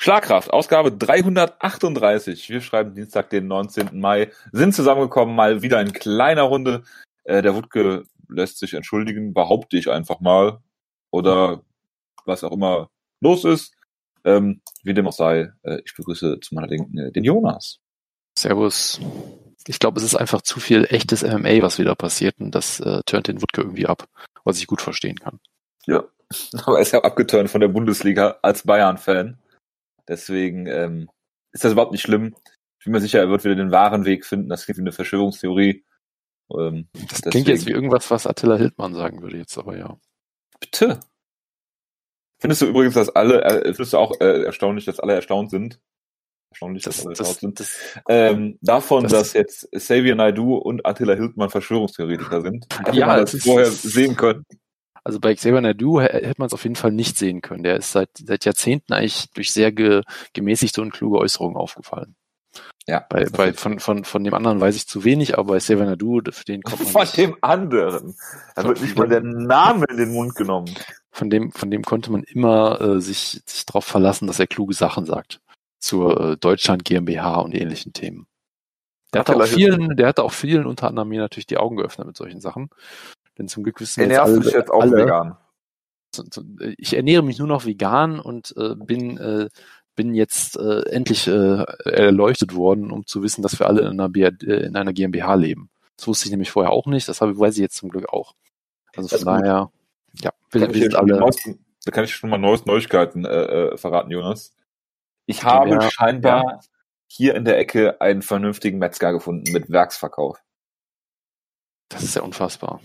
Schlagkraft, Ausgabe 338. Wir schreiben Dienstag, den 19. Mai, sind zusammengekommen, mal wieder in kleiner Runde. Äh, der Wutke lässt sich entschuldigen, behaupte ich einfach mal. Oder was auch immer los ist. Ähm, wie dem auch sei, äh, ich begrüße zu meiner Linken äh, den Jonas. Servus. Ich glaube, es ist einfach zu viel echtes MMA, was wieder passiert und das äh, turnt den Wutke irgendwie ab, was ich gut verstehen kann. Ja, aber er ist ja abgeturnt von der Bundesliga als Bayern-Fan. Deswegen ähm, ist das überhaupt nicht schlimm. Ich bin mir sicher, er wird wieder den wahren Weg finden. Das klingt wie eine Verschwörungstheorie. Ähm, das deswegen. klingt jetzt wie irgendwas, was Attila Hildmann sagen würde jetzt, aber ja. Bitte. Findest du übrigens, dass alle, äh, findest du auch äh, erstaunlich, dass alle erstaunt sind? Erstaunlich, das, dass alle das, erstaunt sind. ähm, davon, das, dass jetzt Xavier Naidu und Attila Hildmann Verschwörungstheoretiker sind. Ja, man das vorher sehen können. Also bei Xavier Nadu hätte man es auf jeden Fall nicht sehen können. Der ist seit, seit Jahrzehnten eigentlich durch sehr ge, gemäßigte und kluge Äußerungen aufgefallen. Ja. Bei, bei, von, von, von dem anderen weiß ich zu wenig, aber bei Xavier Nadu, für den kommt man Von nicht. dem anderen. Da wird nicht mal der Name in den Mund genommen. Von dem, von dem konnte man immer äh, sich, sich darauf verlassen, dass er kluge Sachen sagt. Zur äh, Deutschland GmbH und ähnlichen Themen. Der hatte, auch vielen, der hatte auch vielen, unter anderem mir natürlich die Augen geöffnet mit solchen Sachen. Denn zum Glück wissen wir jetzt alle, jetzt auch alle, vegan. Ich ernähre mich nur noch vegan und äh, bin äh, bin jetzt äh, endlich äh, erleuchtet worden, um zu wissen, dass wir alle in einer, BR, äh, in einer GmbH leben. Das wusste ich nämlich vorher auch nicht, das weiß ich jetzt zum Glück auch. Also von daher, ja, wir, wir sind alle. Neuesten, da kann ich schon mal neues Neuigkeiten äh, verraten, Jonas. Ich habe GmbH, scheinbar ja. hier in der Ecke einen vernünftigen Metzger gefunden mit Werksverkauf. Das ist ja unfassbar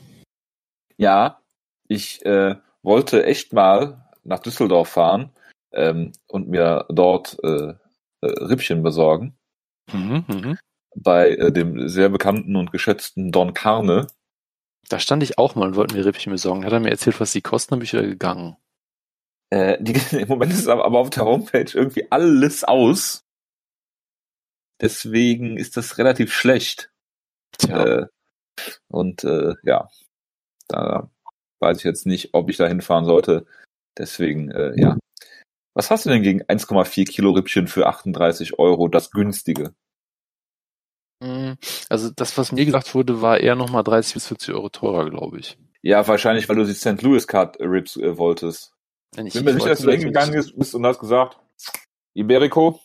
ja, ich äh, wollte echt mal nach Düsseldorf fahren ähm, und mir dort äh, äh, Rippchen besorgen. Mhm, mh. Bei äh, dem sehr bekannten und geschätzten Don Carne. Da stand ich auch mal und wollte mir Rippchen besorgen. Hat er mir erzählt, was die kosten, bin ich wieder gegangen. Äh, die, Im Moment ist aber, aber auf der Homepage irgendwie alles aus. Deswegen ist das relativ schlecht. Tja. Äh, und äh, ja, da weiß ich jetzt nicht, ob ich da hinfahren sollte. Deswegen, äh, ja. Was hast du denn gegen 1,4 Kilo Rippchen für 38 Euro, das günstige? Mm, also das, was mir gesagt wurde, war eher nochmal 30 bis 40 Euro teurer, glaube ich. Ja, wahrscheinlich, weil du die St. Louis Card Rips äh, wolltest. Wenn ich, Bin mir sicher, dass du hingegangen bist und hast gesagt, Iberico?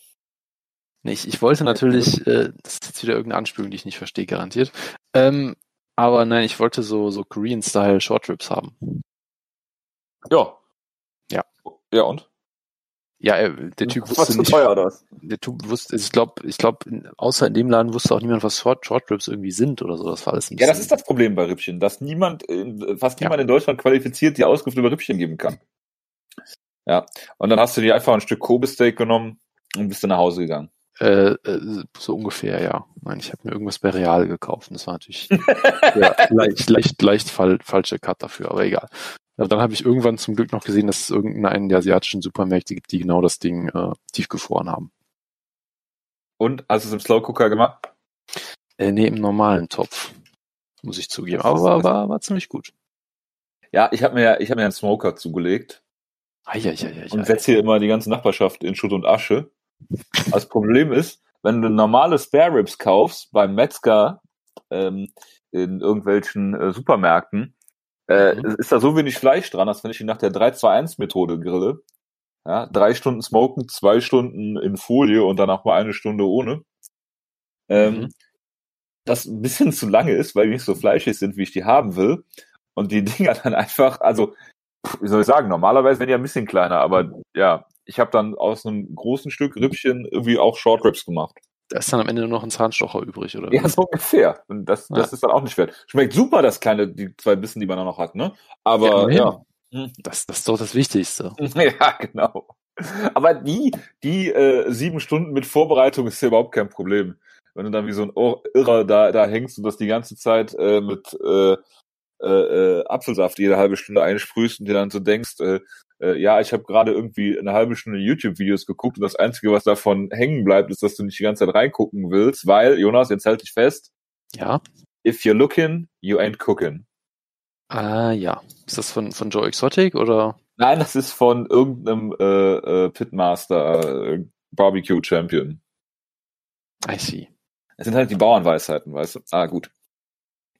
Nee, ich, ich wollte natürlich, äh, das ist jetzt wieder irgendeine Anspielung, die ich nicht verstehe, garantiert. Ähm, aber nein, ich wollte so, so Korean-Style Short Trips haben. Ja. Ja. Ja, und? Ja, der Typ wusste was nicht. teuer das? Der Typ wusste, ich glaube, ich glaube, außer in dem Laden wusste auch niemand, was Short, Short Trips irgendwie sind oder so. Das war alles ein Ja, das ist das Problem bei Rippchen, dass niemand, fast niemand ja. in Deutschland qualifiziert die Auskunft über Rippchen geben kann. Ja. Und dann hast du dir einfach ein Stück Kobe-Steak genommen und bist dann nach Hause gegangen. Äh, äh, so ungefähr, ja. Ich meine, ich habe mir irgendwas bei Real gekauft. Das war natürlich ja, leicht, leicht, leicht fall, falsche Cut dafür, aber egal. Aber dann habe ich irgendwann zum Glück noch gesehen, dass es irgendeinen der asiatischen Supermärkte gibt, die genau das Ding äh, tiefgefroren haben. Und hast du es im Slow Cooker gemacht? Äh, nee, im normalen Topf. Muss ich zugeben. Aber war, war, war ziemlich gut. Ja, ich habe mir, ich hab mir einen Smoker zugelegt. Ai, ai, ai, ai, und setze hier immer die ganze Nachbarschaft in Schutt und Asche. Das Problem ist, wenn du normale Spare Ribs kaufst beim Metzger ähm, in irgendwelchen äh, Supermärkten, äh, mhm. ist da so wenig Fleisch dran, als wenn ich ihn nach der 3-2-1-Methode grille. Ja, drei Stunden smoken, zwei Stunden in Folie und danach mal eine Stunde ohne. Ähm, mhm. Das ein bisschen zu lange ist, weil die nicht so fleischig sind, wie ich die haben will. Und die Dinger dann einfach, also, wie soll ich sagen, normalerweise wären die ein bisschen kleiner, aber ja, ich habe dann aus einem großen Stück Rippchen irgendwie auch Short Ribs gemacht. Da ist dann am Ende nur noch ein Zahnstocher übrig, oder? Ja, so ungefähr. Und das, das ja. ist dann auch nicht wert. Schmeckt super, das kleine, die zwei Bissen, die man da noch hat, ne? Aber ja. ja. Hm. Das, das ist doch das Wichtigste. Ja, genau. Aber die, die äh, sieben Stunden mit Vorbereitung ist ja überhaupt kein Problem. Wenn du dann wie so ein Irrer da, da hängst und das die ganze Zeit äh, mit äh, äh, äh, Apfelsaft jede halbe Stunde einsprühst und dir dann so denkst, äh, äh, ja, ich habe gerade irgendwie eine halbe Stunde YouTube-Videos geguckt und das Einzige, was davon hängen bleibt, ist, dass du nicht die ganze Zeit reingucken willst, weil, Jonas, jetzt halt dich fest. Ja. If you're looking, you ain't cooking. Ah, ja. Ist das von, von Joe Exotic oder? Nein, das ist von irgendeinem äh, äh, Pitmaster äh, Barbecue Champion. I see. Es sind halt die Bauernweisheiten, weißt du? Ah, gut.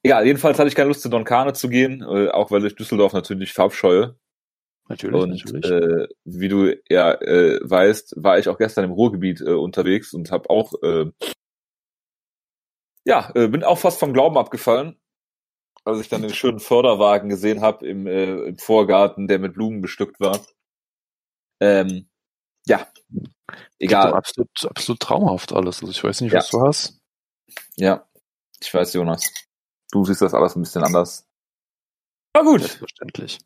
Egal, jedenfalls hatte ich keine Lust, zu Don Carne zu gehen, äh, auch weil ich Düsseldorf natürlich verabscheue. Natürlich, Und natürlich. äh, wie du ja äh, weißt, war ich auch gestern im Ruhrgebiet äh, unterwegs und habe auch äh, ja, äh, bin auch fast vom Glauben abgefallen, als ich dann den schönen Förderwagen gesehen habe im, äh, im Vorgarten, der mit Blumen bestückt war. Ähm, ja, egal. Absolut, absolut traumhaft alles. Also ich weiß nicht, Ja. was du hast. Ja, ich weiß, Jonas. Du siehst das alles ein bisschen anders. Na gut, Selbstverständlich.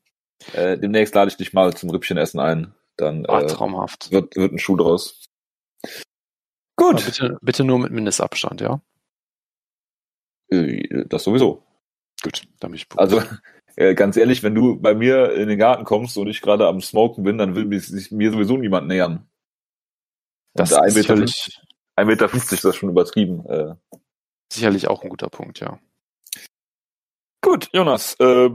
Äh, demnächst lade ich dich mal zum Rippchenessen ein. Dann Ah, äh, traumhaft. wird, wird ein Schuh draus. Aber Gut, bitte, bitte nur mit Mindestabstand, ja? äh, das sowieso. Gut, dann bin ich Also äh, ganz ehrlich, wenn du bei mir in den Garten kommst und ich gerade am Smoken bin, dann will sich mir sowieso niemand nähern. das und ein ist Meter, sicherlich, 1,50 Meter ist das schon übertrieben. Äh, sicherlich auch ein guter Punkt, ja. gut, Jonas, äh,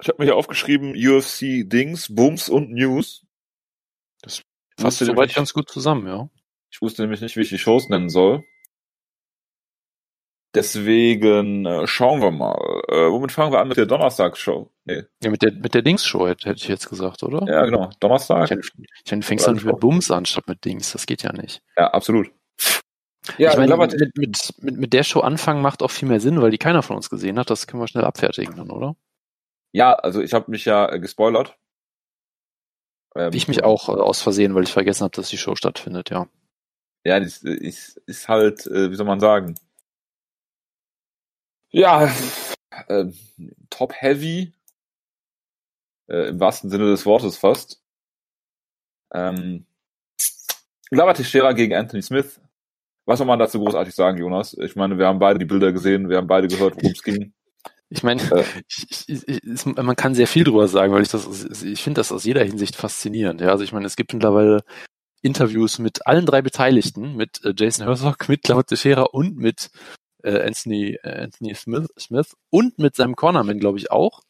ich habe mir hier aufgeschrieben, UFC Dings, Bums und News. Das Ich Fasst soweit ganz gut zusammen, ja. ich wusste nämlich nicht, wie ich die Shows nennen soll. Deswegen äh, schauen wir mal. Äh, womit fangen wir an mit der Donnerstagsshow? Nee. Ja, mit der, mit der Dings-Show hätte, ich jetzt gesagt, oder? Ja, genau. Donnerstag. Ich ich du fängst nicht mit Bums an, statt mit Dings. Das geht ja nicht. Ja, absolut. Ja, ich meine, mit, mit, mit, mit der Show anfangen macht auch viel mehr Sinn, weil die keiner von uns gesehen hat. Das können wir schnell abfertigen dann, oder? Ja, also ich habe mich ja äh, gespoilert. Ähm, Ich mich auch äh, aus Versehen, weil ich vergessen habe, dass die Show stattfindet, ja. Ja, das ist, ist halt, äh, wie soll man sagen? Ja, äh, top heavy. Äh, Im wahrsten Sinne des Wortes fast. Ähm, Glover Teixeira gegen Anthony Smith. Was soll man dazu großartig sagen, Jonas? Ich meine, wir haben beide die Bilder gesehen, wir haben beide gehört, worum es ging. Ich meine, ich, ich, ich, es- man kann sehr viel drüber sagen, weil ich das, ich finde das aus jeder Hinsicht faszinierend. Ja, also ich meine, es gibt mittlerweile Interviews mit allen drei Beteiligten, mit äh, Jason Herzog, mit Claude Teixeira und mit äh, Anthony, äh, Anthony Smith, Smith und mit seinem Cornerman, glaube ich, auch.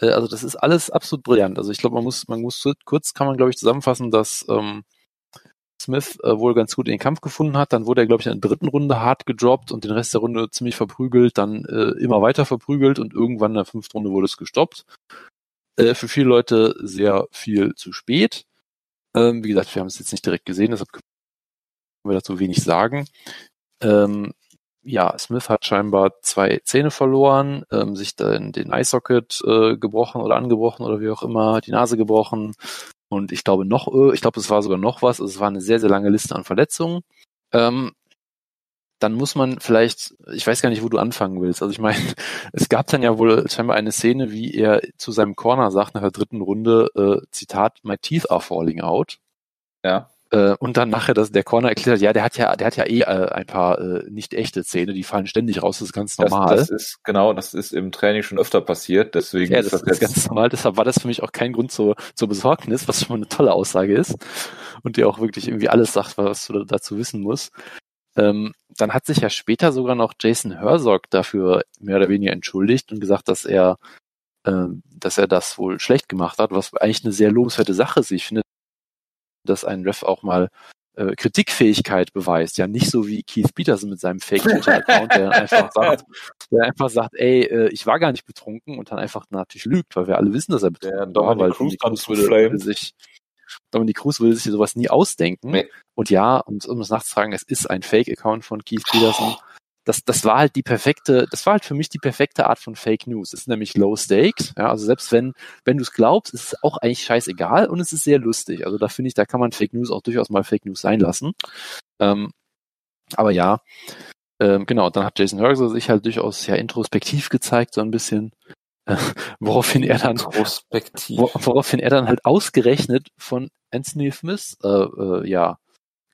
Äh, also das ist alles absolut brillant. Also ich glaube, man muss, man muss kurz kann man, glaube ich, zusammenfassen, dass ähm, Smith äh, wohl ganz gut in den Kampf gefunden hat. Dann wurde er, glaube ich, in der dritten Runde hart gedroppt und den Rest der Runde ziemlich verprügelt, dann äh, immer weiter verprügelt und irgendwann in der fünften Runde wurde es gestoppt. Äh, für viele Leute sehr viel zu spät. Ähm, wie gesagt, wir haben es jetzt nicht direkt gesehen, deshalb können wir dazu wenig sagen. Ähm, ja, Smith hat scheinbar zwei Zähne verloren, ähm, sich dann den Eyesocket äh, gebrochen oder angebrochen oder wie auch immer, die Nase gebrochen und ich glaube noch, äh, ich glaube, es war sogar noch was, also es war eine sehr, sehr lange Liste an Verletzungen. Ähm, dann muss man vielleicht, ich weiß gar nicht, wo du anfangen willst. Also ich meine, es gab dann ja wohl scheinbar eine Szene, wie er zu seinem Corner sagt nach der dritten Runde, äh, Zitat, my teeth are falling out. Ja. Äh, und dann nachher das, der Corner erklärt, ja, der hat ja, der hat ja eh äh, ein paar äh, nicht echte Zähne, die fallen ständig raus, das ist ganz Das, normal. das ist, genau, das ist im Training schon öfter passiert, deswegen ja, ist das das ist ganz normal, deshalb war das für mich auch kein Grund zur, zur Besorgnis, was schon mal eine tolle Aussage ist und die auch wirklich irgendwie alles sagt, was du dazu wissen musst. Ähm, dann hat sich ja später sogar noch Jason Herzog dafür mehr oder weniger entschuldigt und gesagt, dass er, ähm, dass er das wohl schlecht gemacht hat, was eigentlich eine sehr lobenswerte Sache ist. Ich finde, dass ein Ref auch mal äh, Kritikfähigkeit beweist. Ja, nicht so wie Keith Peterson mit seinem Fake-Twitter-Account, der dann einfach sagt, der einfach sagt, ey, äh, ich war gar nicht betrunken und dann einfach natürlich lügt, weil wir alle wissen, dass er betrunken Der war, Dominic weil Cruz würde, würde sich Dominic Cruz würde sich sowas nie ausdenken. Nee. Und ja, und um es nachzufragen, es ist ein Fake-Account von Keith Peterson. Das, das war halt die perfekte, das war halt für mich die perfekte Art von Fake News. Es ist nämlich Low Stakes. Ja, also selbst wenn, wenn du es glaubst, ist es auch eigentlich scheißegal und es ist sehr lustig. Also da finde ich, da kann man Fake News auch durchaus mal Fake News sein lassen. Ähm, aber ja, ähm, genau, dann hat Jason Herzer sich halt durchaus ja introspektiv gezeigt, so ein bisschen, äh, woraufhin er dann Prospektiv. wo, woraufhin er dann halt ausgerechnet von Anthony Smith äh, äh, ja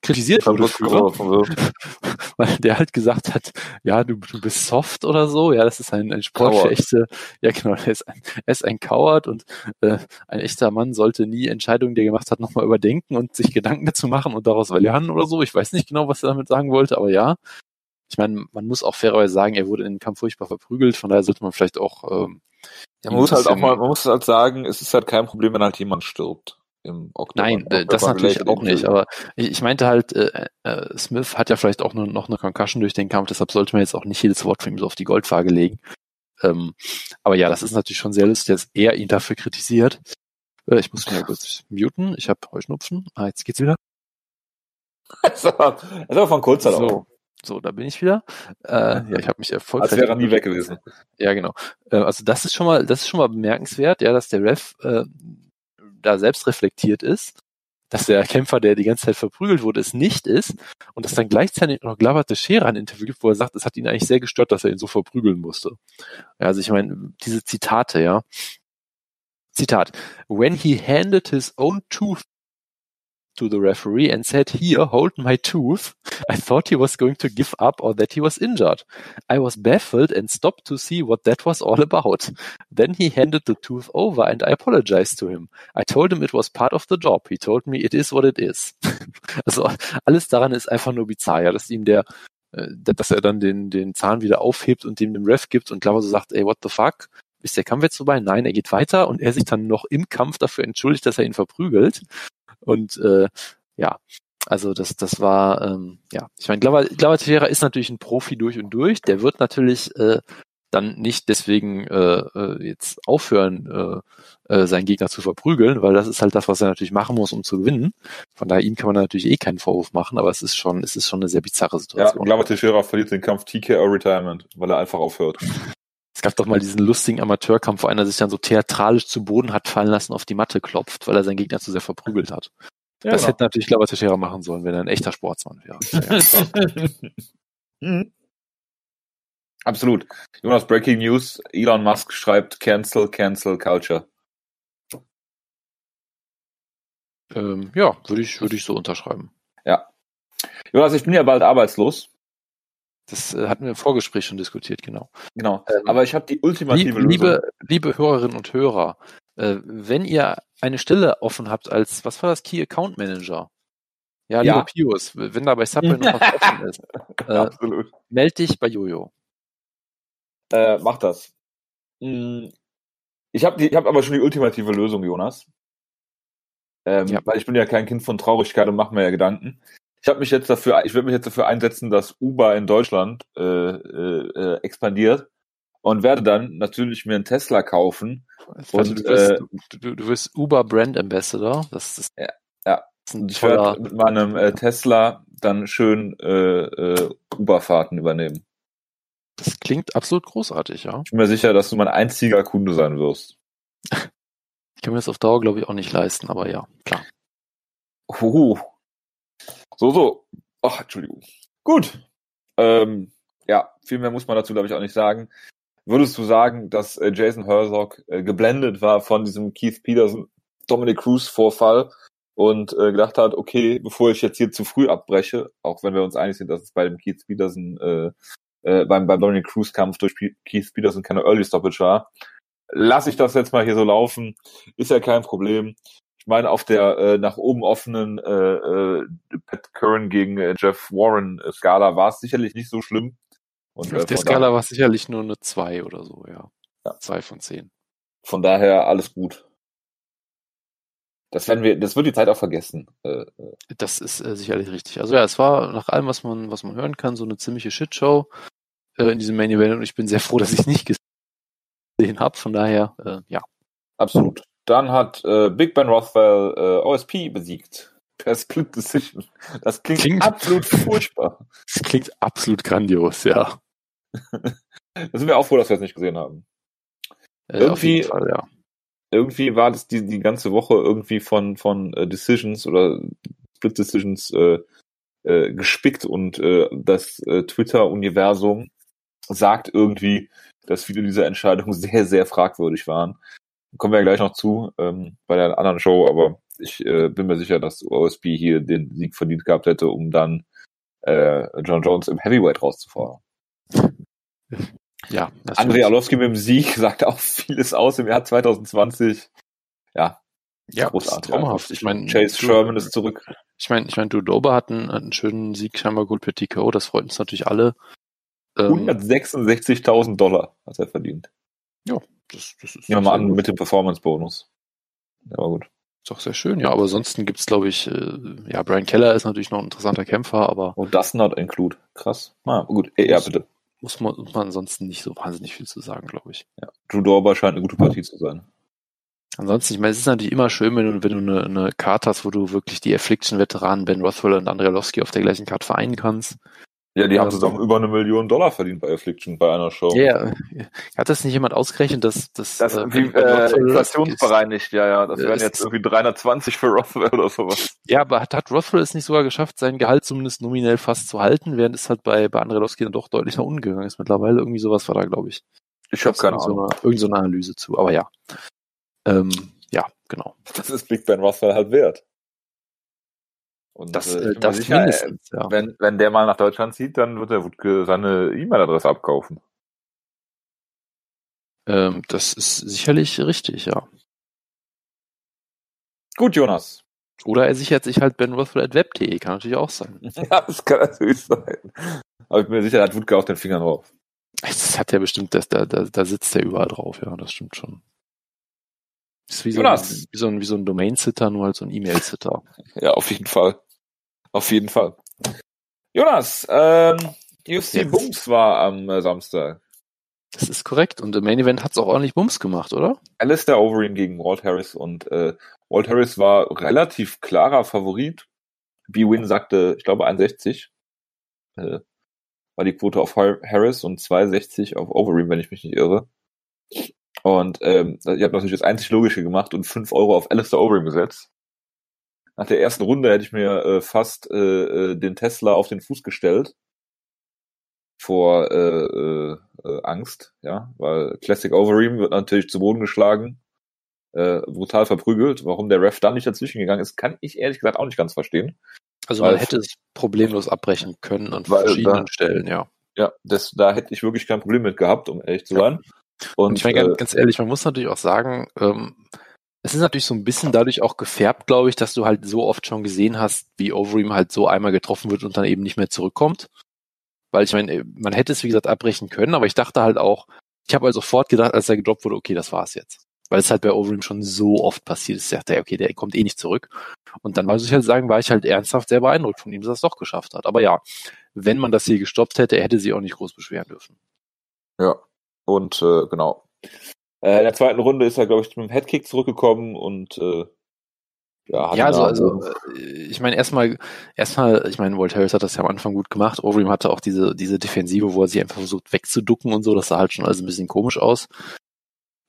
kritisiert wurde für, weil der halt gesagt hat, ja, du, du bist soft oder so, ja, das ist ein, ein Sport Coward. für echte, ja genau, er ist ein, er ist ein Coward und äh, ein echter Mann sollte nie Entscheidungen, die er gemacht hat, nochmal überdenken und sich Gedanken dazu machen und daraus lernen oder so. Ich weiß nicht genau, was er damit sagen wollte, aber ja. Ich meine, man muss auch fairerweise sagen, er wurde in den Kampf furchtbar verprügelt, von daher sollte man vielleicht auch. Ähm, ja, man muss halt auch mal, man muss halt sagen, es ist halt kein Problem, wenn halt jemand stirbt. Im Oktober, Nein, Oktober das natürlich auch nicht. Aber ich, ich meinte halt, äh, äh, Smith hat ja vielleicht auch nur, noch eine Concussion durch den Kampf, deshalb sollte man jetzt auch nicht jedes Wort von ihm so auf die Goldwaage legen. Ähm, aber ja, das ist natürlich schon sehr lustig, dass er ihn dafür kritisiert. Äh, ich muss mir kurz muten. Ich habe Heuschnupfen. Ah, jetzt geht's wieder. das ist aber von kurzer so. So, da bin ich wieder. Äh, ja, ich habe mich erfolgreich. Als wäre er nie weg gewesen. Ja, genau. Äh, also das ist schon mal, das ist schon mal bemerkenswert, ja, dass der Ref äh, da selbst reflektiert ist, dass der Kämpfer, der die ganze Zeit verprügelt wurde, es nicht ist und dass dann gleichzeitig noch Glover Teixeira ein Interview gibt, wo er sagt, es hat ihn eigentlich sehr gestört, dass er ihn so verprügeln musste. Ja, also ich meine, diese Zitate, ja. Zitat. When he handed his own tooth to the referee and said, here, hold my tooth. I thought he was going to give up or that he was injured. I was baffled and stopped to see what that was all about. Then he handed the tooth over and I apologized to him. I told him it was part of the job. He told me it is what it is. also alles daran ist einfach nur bizarr, ja, dass ihm der äh, dass er dann den, den Zahn wieder aufhebt und dem dem Ref gibt und Glover so sagt, ey, what the fuck? Ist der Kampf jetzt vorbei? Nein, er geht weiter und er sich dann noch im Kampf dafür entschuldigt, dass er ihn verprügelt. Und äh, ja, also das, das war, ähm, ja, ich meine, Teixeira ist natürlich ein Profi durch und durch. Der wird natürlich äh, dann nicht deswegen äh, äh, jetzt aufhören, äh, äh, seinen Gegner zu verprügeln, weil das ist halt das, was er natürlich machen muss, um zu gewinnen. Von daher ihm kann man natürlich eh keinen Vorwurf machen, aber es ist schon, es ist schon eine sehr bizarre Situation. Ja, Glover Teixeira verliert den Kampf TKO Retirement, weil er einfach aufhört. Es gab doch mal diesen lustigen Amateurkampf, wo einer sich dann so theatralisch zu Boden hat fallen lassen, auf die Matte klopft, weil er seinen Gegner zu sehr verprügelt hat. Ja, das genau. hätte natürlich Glauber Teixeira machen sollen, wenn er ein echter Sportsmann wäre. mhm. Absolut. Jonas, Breaking News. Elon Musk schreibt Cancel, Cancel Culture. Ähm, ja, würde ich, würde ich so unterschreiben. Ja. Jonas, ich bin ja bald arbeitslos. Das äh, hatten wir im Vorgespräch schon diskutiert, genau. Genau. Ähm, Aber ich habe die ultimative lieb, Lösung. Liebe, Hörerinnen und Hörer, äh, wenn ihr eine Stelle offen habt als, was war das, Key Account Manager? Ja, ja. lieber Pius, wenn da bei Subway noch was offen ist, äh, meld dich bei Jojo. Äh, mach das. Hm, ich habe hab aber schon die ultimative Lösung, Jonas. Ähm, ja. Weil ich bin ja kein Kind von Traurigkeit und mache mir ja Gedanken ich habe mich jetzt dafür, ich würde mich jetzt dafür einsetzen, dass Uber in Deutschland äh, äh, äh, expandiert und werde dann natürlich mir einen Tesla kaufen. Also und, du, wirst, äh, du, du wirst Uber Brand Ambassador. Das ist, ja, ja. Und ich werde mit meinem äh, Tesla dann schön äh, äh, Uber-Fahrten übernehmen. Das klingt absolut großartig, ja. Ich bin mir sicher, dass du mein einziger Kunde sein wirst. Ich kann mir das auf Dauer, glaube ich, auch nicht leisten, aber ja, klar. Uh, so, so. Ach, Entschuldigung. Gut. Ähm, ja, viel mehr muss man dazu, glaube ich, auch nicht sagen. Würdest du sagen, dass äh, Jason Herzog äh, geblendet war von diesem Keith Peterson Dominic Cruz Vorfall und äh, gedacht hat, okay, bevor ich jetzt hier zu früh abbreche, auch wenn wir uns einig sind, dass es bei dem Keith Peterson äh, äh, beim, beim Dominic Cruz Kampf durch P Keith Peterson keine Early Stoppage war, lasse ich das jetzt mal hier so laufen, ist ja kein Problem meine, auf der äh, nach oben offenen äh, äh, Pat Curran gegen äh, Jeff Warren äh, Skala war es sicherlich nicht so schlimm. Und, auf äh, der Skala war es sicherlich nur eine 2 oder so, ja. ja. 2 von 10. Von daher alles gut. Das werden wir, das wird die Zeit auch vergessen. Äh, äh. das ist äh, sicherlich richtig. Also ja, es war nach allem, was man, was man hören kann, so eine ziemliche Shitshow äh, in diesem Main Event und ich bin sehr froh, dass ich es nicht gesehen habe. Von daher, äh, ja. Absolut. Dann hat äh, Big Ben Rothwell äh, OSP besiegt. Per Split Decision. Das klingt, klingt absolut furchtbar. Das klingt absolut grandios, ja. da sind wir auch froh, dass wir es nicht gesehen haben. Äh, irgendwie, Fall, ja. irgendwie war das die, die ganze Woche irgendwie von, von äh, Decisions oder Split Decisions äh, äh, gespickt und äh, das äh, Twitter-Universum sagt irgendwie, dass viele dieser Entscheidungen sehr, sehr fragwürdig waren. Kommen wir ja gleich noch zu ähm, bei der anderen Show, aber ich äh, bin mir sicher, dass OSP hier den Sieg verdient gehabt hätte, um dann äh, John Jones im Heavyweight rauszufordern. Ja, Andrei Arlovski mit dem Sieg sagt auch vieles aus im Jahr 2020. Ja, ja, großartig. Traumhaft. Ich meine, Chase Sherman ist zurück. Ich meine, ich meine, Dudoba hat einen, einen schönen Sieg scheinbar gut per TKO. Das freut uns natürlich alle. Ähm, 166.000 Dollar hat er verdient. Das, das ist Nehmen wir mal an gut. mit dem Performance-Bonus. Ja, aber gut. Ist doch sehr schön, ja. Aber ansonsten gibt's, glaube ich, äh, ja, Brian Keller ist natürlich noch ein interessanter Kämpfer, aber Oh, das not include. Krass. Na gut, ja, Muss- bitte. muss man, muss man ansonsten nicht so wahnsinnig viel zu sagen, glaube ich. Ja. Drew Dorber scheint eine gute Partie zu sein. Ansonsten, ich meine, es ist natürlich immer schön, wenn du, wenn du eine, eine Karte hast, wo du wirklich die Affliction-Veteranen Ben Rothwell und Andrei Lowski auf der gleichen Karte vereinen kannst. Ja, die haben zusammen über eine Million Dollar verdient bei Affliction bei einer Show. Ja, hat das nicht jemand ausgerechnet, dass, dass Das äh, ist wie äh, inflationsbereinigt, ja, ja. Das wären jetzt irgendwie 320 für Rothwell oder sowas. Ja, aber hat, hat Rothwell es nicht sogar geschafft, sein Gehalt zumindest nominell fast zu halten, während es halt bei, bei Andrelowski dann doch deutlich nach unten gegangen ist mittlerweile. Irgendwie sowas war da, glaube ich. Ich habe keine Ahnung. So eine, irgend so eine Analyse zu, aber ja. Ähm, ja, genau. Das ist Big Ben Rothwell halt wert. Und Das, äh, äh, das sicher, äh, mindestens, ja. wenn, wenn der mal nach Deutschland zieht, dann wird der Wutke seine E-Mail-Adresse abkaufen. Ähm, das ist sicherlich richtig, ja. Gut, Jonas. Oder er sichert sich halt Ben Rothwell at web.de, kann natürlich auch sein. Ja, das kann natürlich sein. Aber ich bin mir sicher, da hat Wutke auch den Finger drauf. Das hat ja bestimmt, das, da, da, da sitzt er überall drauf, ja, das stimmt schon. Ist wie so, ein, Jonas. wie so ein, wie so ein Domain-Sitter, nur halt so ein E-Mail-Sitter. Ja, auf jeden Fall. Auf jeden Fall. Jonas, ähm, UFC Jetzt. Bums war am äh, Samstag. Das ist korrekt. Und im Main Event hat's auch ordentlich Bums gemacht, oder? Alistair Overeem gegen Walt Harris und äh, Walt Harris war relativ klarer Favorit. B-Win sagte, ich glaube 61 äh, war die Quote auf Har- Harris und 62 auf Overeem, wenn ich mich nicht irre. Und ähm, ich habe natürlich das einzig Logische gemacht und 5 Euro auf Alistair Overeem gesetzt. Nach der ersten Runde hätte ich mir äh, fast äh, äh, den Tesla auf den Fuß gestellt vor äh, äh, äh, Angst, ja, weil Classic Overeem wird natürlich zu Boden geschlagen, äh, brutal verprügelt. Warum der Ref dann nicht dazwischen gegangen ist, kann ich ehrlich gesagt auch nicht ganz verstehen. Also Weil- man hätte es problemlos abbrechen können an verschiedenen da- Stellen, ja. Ja, das, da hätte ich wirklich kein Problem mit gehabt, um ehrlich zu sein. Und, Und ich meine, äh, ganz, ganz ehrlich, man muss natürlich auch sagen, ähm, es ist natürlich so ein bisschen dadurch auch gefärbt, glaube ich, dass du halt so oft schon gesehen hast, wie Overeem halt so einmal getroffen wird und dann eben nicht mehr zurückkommt. Weil ich meine, man hätte es wie gesagt abbrechen können, aber ich dachte halt auch, ich habe also sofort gedacht, als er gedroppt wurde, okay, das war's jetzt. Weil es halt bei Overeem schon so oft passiert ist, ich dachte, okay, der kommt eh nicht zurück. Und dann muss ich halt sagen, war ich halt ernsthaft sehr beeindruckt von ihm, dass er es doch geschafft hat. Aber ja, wenn man das hier gestoppt hätte, hätte sie auch nicht groß beschweren dürfen. Ja, und äh, genau. Äh, in der zweiten Runde ist er, glaube ich, mit dem Headkick zurückgekommen und äh, ja, hat Ja, also, also äh, ich meine erstmal, erstmal, ich meine, Walt Harris hat das ja am Anfang gut gemacht. Overeem hatte auch diese diese Defensive, wo er sich einfach versucht wegzuducken und so. Das sah halt schon alles ein bisschen komisch aus.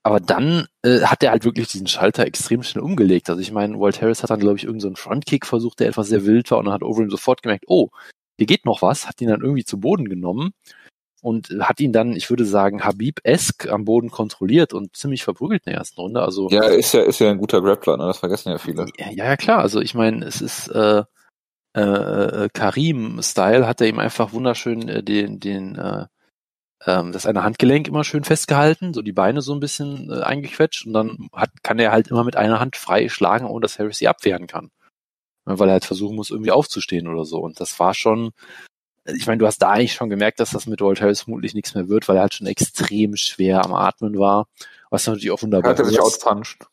Aber dann äh, hat er halt wirklich diesen Schalter extrem schnell umgelegt. Also ich meine, Walt Harris hat dann, glaube ich, irgendeinen so Frontkick versucht, der etwas sehr wild war und dann hat Overeem sofort gemerkt, oh, hier geht noch was, hat ihn dann irgendwie zu Boden genommen und hat ihn dann, ich würde sagen, Habib-esk am Boden kontrolliert und ziemlich verprügelt in der ersten Runde. Also ja, ist ja, ist ja ein guter Grappler, ne? das vergessen ja viele. ja, ja, klar. Also ich meine, es ist äh, äh, äh, Karim-Style hat er ihm einfach wunderschön äh, den, den äh, ähm, das eine Handgelenk immer schön festgehalten, so die Beine so ein bisschen äh, eingequetscht und dann hat, kann er halt immer mit einer Hand frei schlagen, ohne dass Harris sie abwehren kann. Weil er halt versuchen muss, irgendwie aufzustehen oder so. Und das war schon, ich meine, du hast da eigentlich schon gemerkt, dass das mit Walt Harris vermutlich nichts mehr wird, weil er halt schon extrem schwer am Atmen war. Was natürlich auch wunderbar Hat er sich ist. outpunched.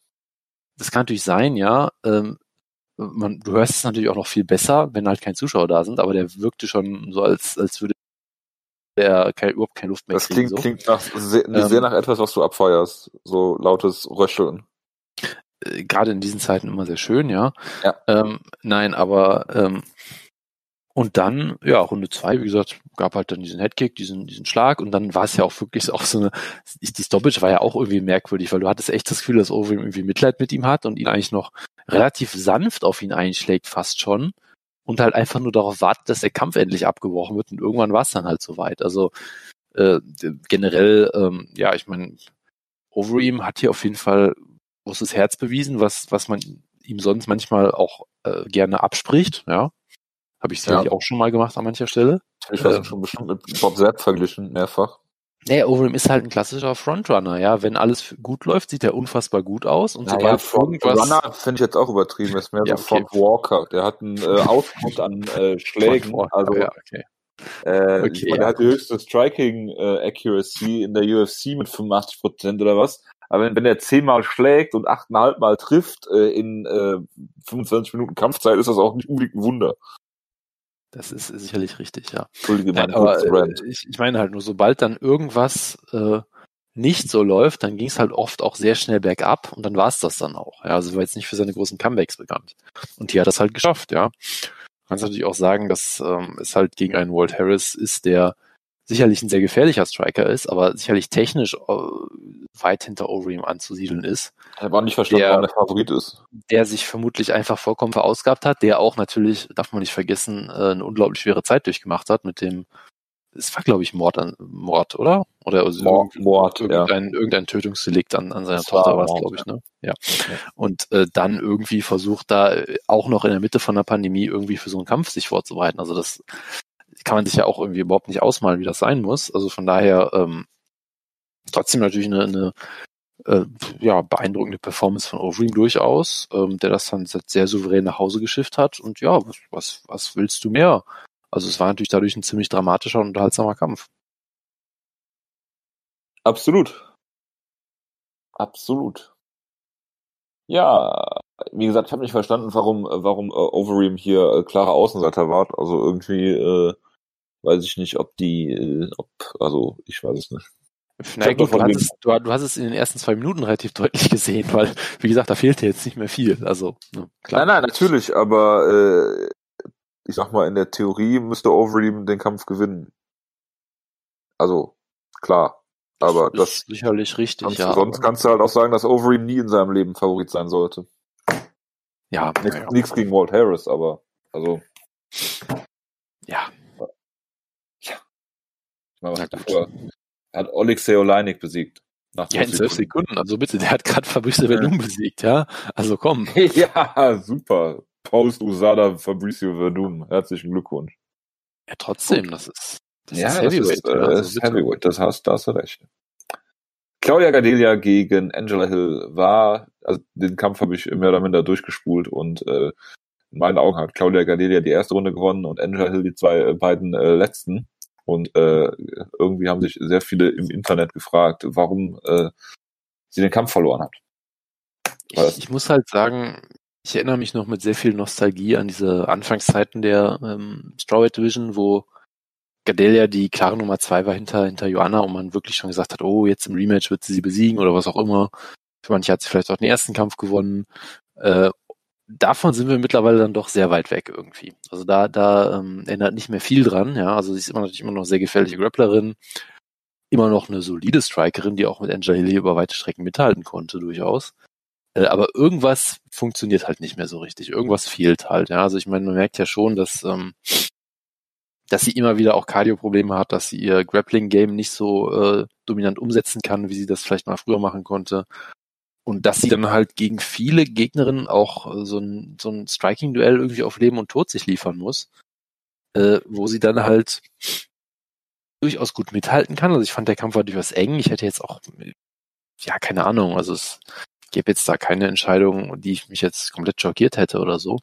Das kann natürlich sein, ja. Ähm, man, du hörst es natürlich auch noch viel besser, wenn halt keine Zuschauer da sind, aber der wirkte schon so, als, als würde der kein, überhaupt keine Luft mehr Das kriegen. klingt, so. klingt nach, sehr, Ähm, sehr nach etwas, was du abfeuerst. So lautes Röcheln. Äh, Gerade in diesen Zeiten immer sehr schön, ja. Ja. Ähm, nein, aber ähm, und dann, ja, Runde zwei, wie gesagt, gab halt dann diesen Headkick, diesen, diesen Schlag und dann war es ja auch wirklich auch so eine, die Stoppage war ja auch irgendwie merkwürdig, weil du hattest echt das Gefühl, dass Overeem irgendwie Mitleid mit ihm hat und ihn eigentlich noch relativ sanft auf ihn einschlägt, fast schon. Und halt einfach nur darauf wartet, dass der Kampf endlich abgebrochen wird und irgendwann war es dann halt soweit. Also äh, generell, ähm, ja, ich meine, Overeem hat hier auf jeden Fall großes Herz bewiesen, was, was man ihm sonst manchmal auch äh, gerne abspricht, ja. Habe ich sicherlich Ja. auch schon mal gemacht an mancher Stelle. Ich habe Ähm. schon bestimmt mit Bob Sepp verglichen, mehrfach. Naja, Overeem ist halt ein klassischer Frontrunner, ja. Wenn alles gut läuft, sieht er unfassbar gut aus. Und Naja, sobald Front irgendwas, Runner finde ich jetzt auch übertrieben. Das ist mehr Ja, so okay. Front Walker. Der hat einen äh, Output an äh, Schlägen. Also ja, okay. Äh, Okay, ja, er hat die höchste Striking äh, Accuracy in der UFC mit 85% oder was. Aber wenn, wenn er zehnmal schlägt und achteinhalb Mal trifft äh, in äh, 25 Minuten Kampfzeit, ist das auch nicht unbedingt ein Wunder. Das ist sicherlich richtig, ja. Entschuldige Nein, aber äh, ich, ich meine halt nur, sobald dann irgendwas äh, nicht so läuft, dann ging es halt oft auch sehr schnell bergab und dann war es das dann auch. Ja, also war jetzt nicht für seine großen Comebacks bekannt. Und hier hat das halt geschafft, ja. Du kannst natürlich auch sagen, dass ähm, es halt gegen einen Walt Harris ist, der sicherlich ein sehr gefährlicher Striker ist, aber sicherlich technisch äh, weit hinter Overeem anzusiedeln ist, Ich habe auch nicht verstanden, der- warum der Favorit ist. der sich vermutlich einfach vollkommen verausgabt hat, der auch natürlich, darf man nicht vergessen, äh, eine unglaublich schwere Zeit durchgemacht hat mit dem, es war glaube ich Mord an Mord, oder? Oder also Mord, Mord ja. irgendein, irgendein Tötungsdelikt an, an seiner Das war Tochter war es, glaube ich, ne? Ja. Und äh, dann irgendwie versucht da äh, auch noch in der Mitte von der Pandemie irgendwie für so einen Kampf sich vorzubereiten. Also das kann man sich ja auch irgendwie überhaupt nicht ausmalen, wie das sein muss. Also von daher ähm, trotzdem natürlich eine, eine äh, ja, beeindruckende Performance von Overeem durchaus, ähm, der das dann sehr souverän nach Hause geschifft hat. Und ja, was, was, was willst du mehr? Also es war natürlich dadurch ein ziemlich dramatischer und unterhaltsamer Kampf. Absolut. Absolut. Ja, wie gesagt, ich habe nicht verstanden, warum, warum äh, Overeem hier äh, klarer Außenseiter war. Also irgendwie äh, weiß ich nicht, ob die, äh, ob, also ich weiß es nicht. Na gut, du hast, es, du, du hast es in den ersten zwei Minuten relativ deutlich gesehen, weil, wie gesagt, da fehlte jetzt nicht mehr viel. Also, ne, klar. Nein, nein, natürlich, aber äh, ich sag mal, in der Theorie müsste Overeem den Kampf gewinnen. Also, klar. Aber ist das sicherlich richtig, kannst ja. sonst kannst du halt auch sagen, dass Overeem nie in seinem Leben Favorit sein sollte. ja, Nichts ja, nichts gegen Walt Harris, aber also ja, ich meine, was hat er hat Alexei Oleinik besiegt. Nach ja, in zwölf Sekunden. Also bitte, der hat gerade Fabrice Ja. Verdun besiegt, ja. Also komm. ja, super. Post Usada Fabricio Verdum. Herzlichen Glückwunsch. Ja, trotzdem, das ist, das ja, ist das Heavyweight. ist, äh, also das. Heavyweight. Das hast, da hast du recht. Claudia Gadelia gegen Angela Hill war, also den Kampf habe ich mehr oder minder durchgespult und äh, in meinen Augen hat Claudia Gadelia die erste Runde gewonnen und Angela Hill die zwei äh, beiden äh, letzten. Und äh, irgendwie haben sich sehr viele im Internet gefragt, warum äh, sie den Kampf verloren hat. Ich, ich muss halt sagen, ich erinnere mich noch mit sehr viel Nostalgie an diese Anfangszeiten der ähm, Strawweight Division, wo Gadelia die klare Nummer zwei war hinter, hinter Joanna und man wirklich schon gesagt hat, oh, jetzt im Rematch wird sie sie besiegen oder was auch immer. Für manche hat sie vielleicht auch den ersten Kampf gewonnen. Äh, davon sind wir mittlerweile dann doch sehr weit weg irgendwie. Also da, da ähm, ändert nicht mehr viel dran, ja. Also sie ist immer natürlich immer noch sehr gefährliche Grapplerin, immer noch eine solide Strikerin, die auch mit Angela Hill über weite Strecken mithalten konnte, durchaus. Äh, aber irgendwas funktioniert halt nicht mehr so richtig. Irgendwas fehlt halt, ja. Also ich meine, man merkt ja schon, dass, ähm, dass sie immer wieder auch Cardio-Probleme hat, dass sie ihr Grappling-Game nicht so äh, dominant umsetzen kann, wie sie das vielleicht mal früher machen konnte. Und dass sie dann halt gegen viele Gegnerinnen auch äh, so ein, so ein Striking-Duell irgendwie auf Leben und Tod sich liefern muss, äh, wo sie dann halt durchaus gut mithalten kann. Also ich fand, der Kampf war durchaus eng. Ich hätte jetzt auch, ja, keine Ahnung, also es gäbe jetzt da keine Entscheidung, die ich mich jetzt komplett schockiert hätte oder so.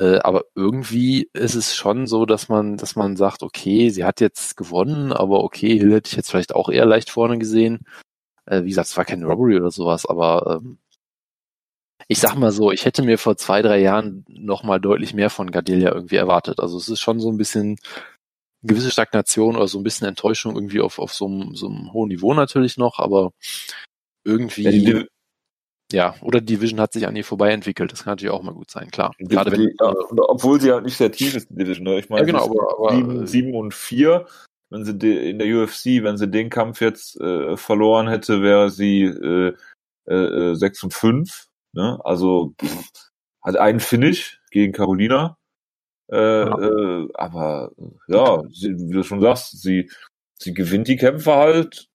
Äh, aber irgendwie ist es schon so, dass man, dass man sagt, okay, sie hat jetzt gewonnen, aber okay, Hill hätte ich jetzt vielleicht auch eher leicht vorne gesehen. Äh, wie gesagt, es war kein Robbery oder sowas, aber ähm, ich sag mal so, ich hätte mir vor zwei, drei Jahren noch mal deutlich mehr von Gardelia irgendwie erwartet. Also es ist schon so ein bisschen gewisse Stagnation oder so ein bisschen Enttäuschung irgendwie auf, auf so, einem, so einem hohen Niveau natürlich noch, aber irgendwie, Ja, ja, die, oder die Division hat sich an ihr vorbei entwickelt. Das kann natürlich auch mal gut sein, klar. die, Gerade wenn, die, ja, obwohl sie halt nicht sehr tief ist, die Division. Ne? Ich meine, ja genau, aber, aber sieben, sieben und vier. Wenn sie in der UFC, wenn sie den Kampf jetzt äh, verloren hätte, wäre sie äh, äh, sechs und fünf. Ne? Also pff, hat einen Finish gegen Carolina. Äh, Ja. äh, aber ja, sie, wie du schon sagst, sie, sie gewinnt die Kämpfe halt,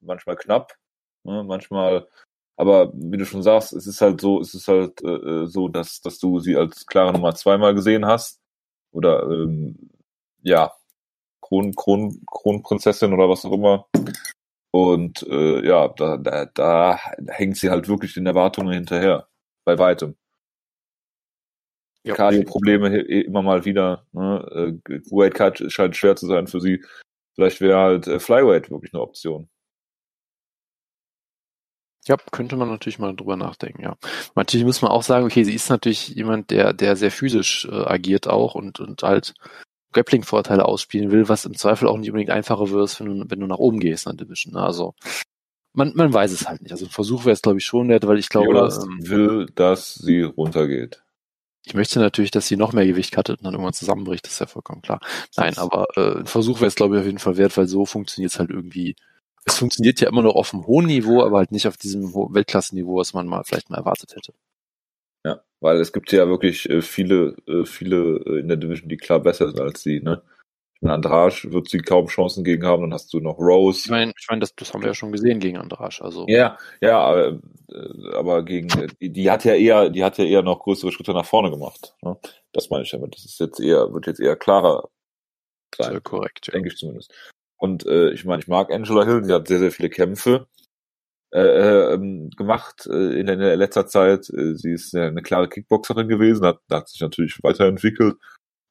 manchmal knapp, ne? manchmal, aber wie du schon sagst, es ist halt so, es ist halt äh, äh, so, dass, dass du sie als klare Nummer zweimal gesehen hast. Oder ähm, ja, Kron, Kron, Kronprinzessin oder was auch immer. Und äh, ja, da, da, da hängt sie halt wirklich den Erwartungen hinterher. Bei weitem. Ja. Cardio-Probleme immer mal wieder. Ne? Äh, Weightcut scheint schwer zu sein für sie. Vielleicht wäre halt äh, Flyweight wirklich eine Option. Ja, könnte man natürlich mal drüber nachdenken, ja. Natürlich muss man auch sagen, okay, sie ist natürlich jemand, der, der sehr physisch äh, agiert auch und, und halt Grappling-Vorteile ausspielen will, was im Zweifel auch nicht unbedingt einfacher wird, wenn du, wenn du nach oben gehst in der Division. Ne? Also man, man weiß es halt nicht. Also ein Versuch wäre es, glaube ich, schon wert, weil ich glaube. Jonas ähm, will, dass sie runtergeht. Ich möchte natürlich, dass sie noch mehr Gewicht cuttet und dann irgendwann zusammenbricht, das ist ja vollkommen klar. Nein, aber äh, ein Versuch wäre es, glaube ich, auf jeden Fall wert, weil so funktioniert es halt irgendwie es funktioniert ja immer noch auf einem hohen Niveau, aber halt nicht auf diesem Weltklassenniveau, was man mal vielleicht mal erwartet hätte. Weil es gibt ja wirklich äh, viele, äh, viele äh, in der Division, die klar besser sind als sie, ne? Ich meine, Andrasch wird sie kaum Chancen gegen haben, dann hast du noch Rose. Ich meine, ich meine das, das haben wir ja schon gesehen gegen Andrasch, also. Ja, ja, aber, aber gegen, die, die hat ja eher, die hat ja eher noch größere Schritte nach vorne gemacht, ne? Das meine ich damit. Das ist jetzt eher, wird jetzt eher klarer sein. Sehr korrekt, ja. Denke ich zumindest. Und äh, ich meine, ich mag Angela Hill, sie hat sehr, sehr viele Kämpfe äh, äh, gemacht äh, in, in der letzter Zeit. Äh, sie ist eine klare Kickboxerin gewesen, hat, hat sich natürlich weiterentwickelt.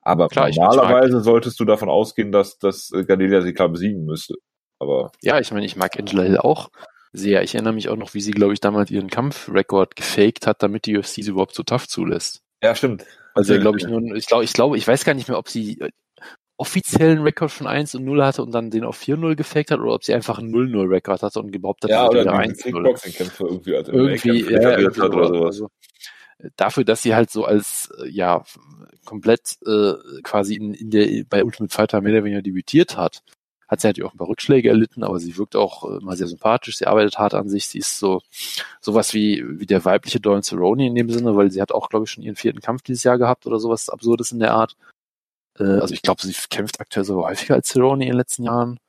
Aber klar, normalerweise solltest du davon ausgehen, dass, dass Gadelia sie klar besiegen müsste. Aber ja, ich meine, ich mag Angela Hill auch sehr. Ich erinnere mich auch noch, wie sie, glaube ich, damals ihren Kampfrekord gefaked hat, damit die UFC sie überhaupt so tough zulässt. Ja, stimmt. Also, glaube ich, nur, ich glaube, ich glaube, ich weiß gar nicht mehr, ob sie offiziellen Rekord von 1 und 0 hatte und dann den auf 4-0 gefaked hat oder ob sie einfach einen 0-0-Rekord hatte und behauptet hat, ja, oder wieder 1 Kickboxing-Kämpfe irgendwie, also irgendwie ja, ja, hat oder sowas. Also, dafür, dass sie halt so als, äh, ja, komplett äh, quasi in, in der, bei Ultimate Fighter mehr oder weniger debütiert hat, hat sie natürlich auch ein paar Rückschläge erlitten, aber sie wirkt auch äh, immer sehr sympathisch, sie arbeitet hart an sich, sie ist so sowas wie, wie der weibliche Dawn Cerrone in dem Sinne, weil sie hat auch, glaube ich, schon ihren vierten Kampf dieses Jahr gehabt oder sowas Absurdes in der Art. Äh, also ich glaube, sie kämpft aktuell so häufiger als Cerrone in den letzten Jahren.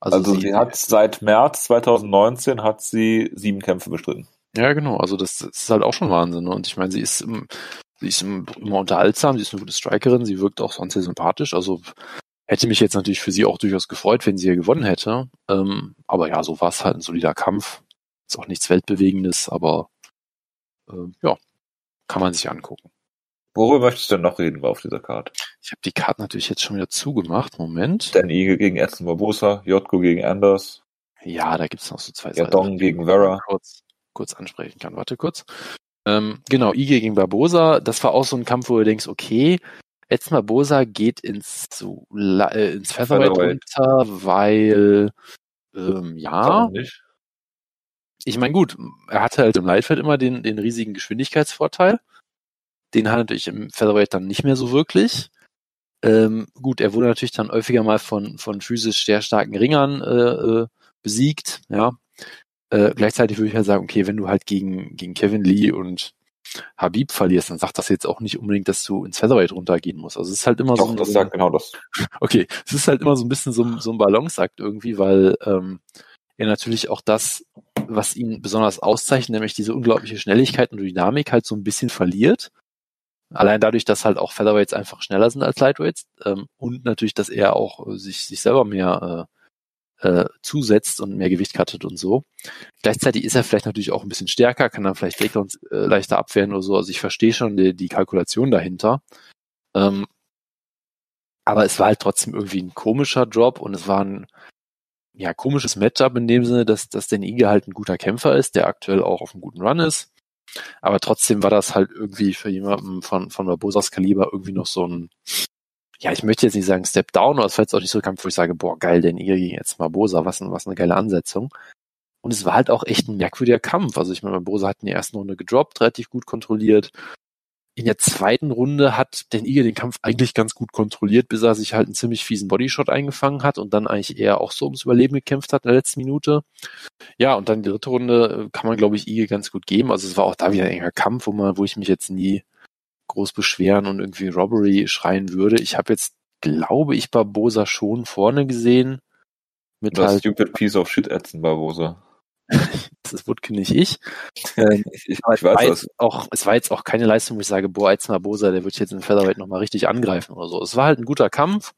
Also, also sie, sie, hat seit März 2019 hat sie sieben Kämpfe bestritten. Ja, genau. Also das, das ist halt auch schon Wahnsinn. Ne? Und ich meine, sie ist, im, sie ist immer unterhaltsam, sie ist eine gute Strikerin, sie wirkt auch sonst sehr sympathisch. Also hätte mich jetzt natürlich für sie auch durchaus gefreut, wenn sie hier gewonnen hätte. Ähm, aber ja, so war es halt ein solider Kampf. Ist auch nichts Weltbewegendes, aber äh, ja, kann man sich angucken. Worüber möchtest du denn noch reden auf dieser Karte? Ich habe die Karte natürlich jetzt schon wieder zugemacht. Moment. Dan Eagle gegen Edson Barbosa, Jotko gegen Anders. Ja, da gibt's noch so zwei ja, Dong gegen Vera. Kurz, kurz ansprechen kann. Warte kurz. Ähm, genau, Ige gegen Barbosa. Das war auch so ein Kampf, wo du denkst, okay, Edson Barbosa geht ins, so, äh, ins Featherweight runter, weil ähm, ja. Ich meine, gut, er hatte halt im Lightfeld immer den, den riesigen Geschwindigkeitsvorteil. Den hat natürlich im Featherweight dann nicht mehr so wirklich. Ähm, gut, er wurde natürlich dann häufiger mal von, von physisch sehr starken Ringern äh, äh, besiegt, ja. Äh, gleichzeitig würde ich halt sagen, okay, wenn du halt gegen, gegen Kevin Lee und Habib verlierst, dann sagt das jetzt auch nicht unbedingt, dass du ins Featherweight runtergehen musst. Also es ist halt immer Doch, so. das sagt genau das. Okay, es ist halt immer so ein bisschen so, so ein Balanceakt irgendwie, weil ähm, er natürlich auch das, was ihn besonders auszeichnet, nämlich diese unglaubliche Schnelligkeit und Dynamik halt so ein bisschen verliert. Allein dadurch, dass halt auch Featherweights einfach schneller sind als Lightweights ähm, und natürlich, dass er auch äh, sich, sich selber mehr äh, äh, zusetzt und mehr Gewicht cuttet und so. Gleichzeitig ist er vielleicht natürlich auch ein bisschen stärker, kann dann vielleicht Takedowns äh, leichter abwehren oder so. Also ich verstehe schon die, die Kalkulation dahinter. Ähm, aber es war halt trotzdem irgendwie ein komischer Drop und es war ein ja, komisches Matchup in dem Sinne, dass, dass der Ige halt ein guter Kämpfer ist, der aktuell auch auf einem guten Run ist. Aber trotzdem war das halt irgendwie für jemanden von, von Barbosas Kaliber irgendwie noch so ein, ja, ich möchte jetzt nicht sagen Step Down, aber es war jetzt auch nicht so ein Kampf, wo ich sage, boah, geil, Niger gegen jetzt Barbosa, was, was eine geile Ansetzung. Und es war halt auch echt ein merkwürdiger Kampf. Also ich meine, Barbosa hat in der ersten Runde gedroppt, relativ gut kontrolliert in der zweiten Runde hat Dan Ige den Kampf eigentlich ganz gut kontrolliert, bis er sich halt einen ziemlich fiesen Bodyshot eingefangen hat und dann eigentlich eher auch so ums Überleben gekämpft hat in der letzten Minute. Ja, und dann die dritte Runde äh, kann man, glaube ich, Ige ganz gut geben. Also es war auch da wieder ein enger Kampf, wo man, wo ich mich jetzt nie groß beschweren und irgendwie Robbery schreien würde. Ich habe jetzt, glaube ich, Barbosa schon vorne gesehen. Mit das halt, stupid piece of shit Edson Barbosa das ist Wutke nicht ich. Ähm, ich, ich, ich weiß das. Auch, es war jetzt auch keine Leistung, wo ich sage, boah, Eizner Bosa, der wird jetzt in Featherweight nochmal richtig angreifen oder so. Es war halt ein guter Kampf.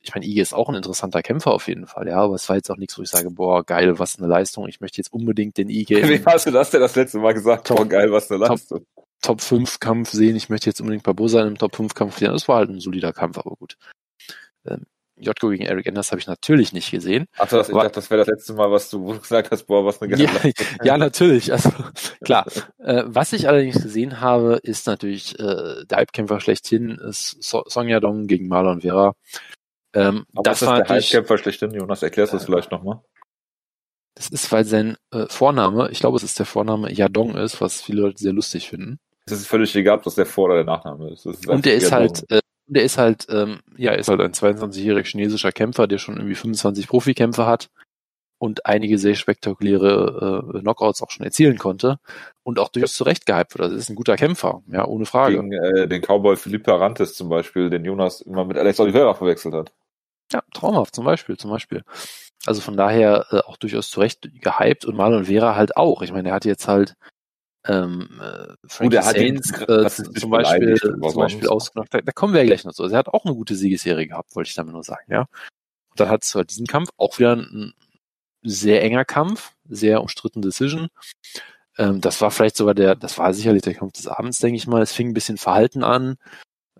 Ich meine, Ige ist auch ein interessanter Kämpfer auf jeden Fall, ja, aber es war jetzt auch nichts, wo ich sage, boah, geil, was eine Leistung. Ich möchte jetzt unbedingt den Ige. Wie hast du das denn das letzte Mal gesagt? Top, boah, geil, was eine Leistung. Top 5 Kampf sehen. Ich möchte jetzt unbedingt Barbosa in einem Top 5 Kampf sehen. Das war halt ein solider Kampf, aber gut. Ähm, Jotko gegen Eric Anders habe ich natürlich nicht gesehen. Ach, das, ich dachte, das wäre das letzte Mal, was du gesagt hast, boah, was eine ja, ja, natürlich. Also klar. äh, was ich allerdings gesehen habe, ist natürlich äh, der Halbkämpfer schlechthin, ist so Sonja Dong gegen Marlon Vera. Ähm, Aber das war der Halbkämpfer schlechthin, Jonas, erklärst du das äh, vielleicht nochmal? Das ist, weil sein äh, Vorname, ich glaube, es ist der Vorname Yadong ist, was viele Leute sehr lustig finden. Es ist völlig egal, was der Vor- oder der Nachname ist. ist und der ist halt, äh, der ist halt, ähm, ja, ist halt ein 22-jähriger chinesischer Kämpfer, der schon irgendwie 25 Profikämpfe hat und einige sehr spektakuläre äh, Knockouts auch schon erzielen konnte und auch durchaus zurecht gehypt wird. Also ist ein guter Kämpfer, ja, ohne Frage. Gegen äh, den Cowboy Felipe Arantes zum Beispiel, den Jonas immer mit Alex Oliveira verwechselt hat. Ja, traumhaft, zum Beispiel, zum Beispiel. Also von daher äh, auch durchaus zurecht gehypt und Marlon Vera halt auch. Ich meine, er hat jetzt halt ähm, äh, Frankie Gut, Saints äh, zum Beispiel, zum Beispiel ausgenockt. Da, da kommen wir ja gleich noch zu. Also er hat auch eine gute Siegesserie gehabt, wollte ich damit nur sagen, ja. Und dann hat es halt diesen Kampf auch wieder ein sehr enger Kampf, sehr umstritten Decision. Ähm, das war vielleicht sogar der, das war sicherlich der Kampf des Abends, denke ich mal. Es fing ein bisschen Verhalten an,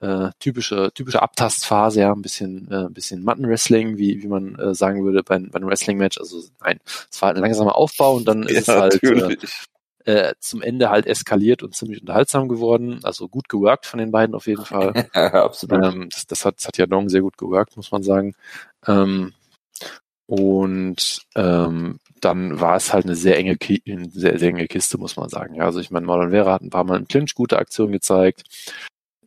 äh, typische typische Abtastphase, ja, ein bisschen äh, ein bisschen Mattenwrestling, wie wie man äh, sagen würde bei, bei einem Wrestling Match. Also nein, es war halt ein langsamer Aufbau und dann ist ja, es halt äh, äh, zum Ende halt eskaliert und ziemlich unterhaltsam geworden. Also gut geworkt von den beiden auf jeden Fall. ja, absolut. Ähm, das, das, hat, das hat ja Dong sehr gut geworkt, muss man sagen. Ähm, und ähm, dann war es halt eine sehr enge, eine sehr, sehr enge Kiste, muss man sagen. Ja, also ich meine, Marlon Vera hat ein paar Mal im Clinch gute Aktionen gezeigt.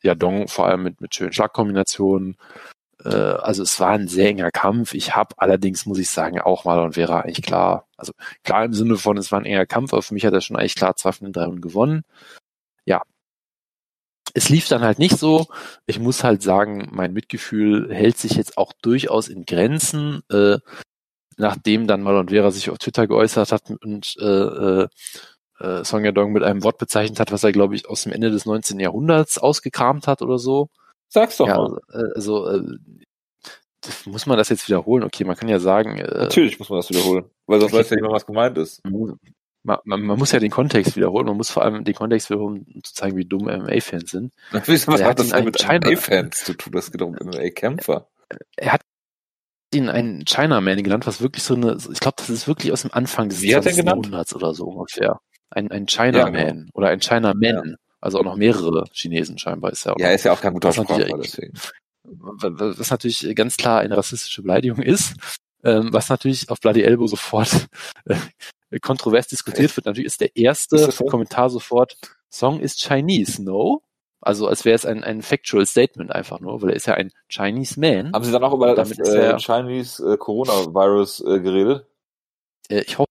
Ja, Dong vor allem mit, mit schönen Schlagkombinationen. Äh, also es war ein sehr enger Kampf. Ich habe allerdings, muss ich sagen, auch Marlon Vera eigentlich klar, also klar im Sinne von, es war ein enger Kampf, aber für mich hat er schon eigentlich klar zwei von den drei Runden gewonnen. Ja. Es lief dann halt nicht so. Ich muss halt sagen, mein Mitgefühl hält sich jetzt auch durchaus in Grenzen, äh, nachdem dann Marlon Vera sich auf Twitter geäußert hat und äh, äh, äh Song Yadong mit einem Wort bezeichnet hat, was er, glaube ich, aus dem Ende des 19. Jahrhunderts ausgekramt hat oder so. Sag's doch ja, mal. Also, äh, muss man das jetzt wiederholen? Okay, man kann ja sagen. Äh, Natürlich muss man das wiederholen, weil sonst okay. weiß ja niemand, was gemeint ist. Man, man, man, muss ja den Kontext wiederholen. Man muss vor allem den Kontext wiederholen, um zu zeigen, wie dumm MMA-Fans sind. Was er hat das mit MMA-Fans zu tun? Das geht um MMA-Kämpfer. Er hat ihn einen Chinaman genannt, was wirklich so eine, ich glaube, das ist wirklich aus dem Anfang des 20. Jahrhunderts oder so ungefähr. Ein, ein Chinaman ja, genau. oder ein Chinaman. Ja. Also auch noch mehrere Chinesen scheinbar ist ja auch. Ja, ist ja auch kein guter Sprachler, deswegen. Was natürlich ganz klar eine rassistische Beleidigung ist, ähm, was natürlich auf Bloody Elbow sofort äh, kontrovers diskutiert wird. Natürlich ist der erste ist so? Kommentar sofort, Song is Chinese, no? Also als wäre es ein, ein factual Statement einfach nur, weil er ist ja ein Chinese Man. Haben Sie dann auch über das äh, Chinese äh, Coronavirus äh, geredet? Äh, ich hoffe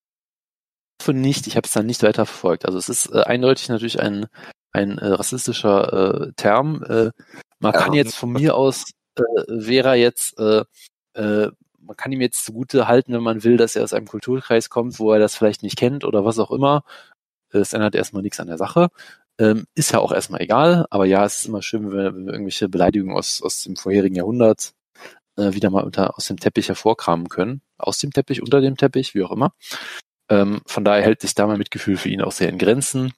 nicht, ich habe es dann nicht weiter verfolgt. Also es ist äh, eindeutig natürlich ein ein äh, rassistischer äh, Term. Äh, man ja. kann jetzt von mir aus, äh, wäre jetzt, äh, äh, man kann ihm jetzt zugute halten, wenn man will, dass er aus einem Kulturkreis kommt, wo er das vielleicht nicht kennt oder was auch immer. Es ändert erstmal nichts an der Sache. Ähm, ist ja auch erstmal egal, aber ja, es ist immer schön, wenn wir, wenn wir irgendwelche Beleidigungen aus, aus dem vorherigen Jahrhundert äh, wieder mal unter, aus dem Teppich hervorkramen können. Aus dem Teppich, unter dem Teppich, wie auch immer. Ähm, von daher hält sich da mein Mitgefühl für ihn auch sehr in Grenzen.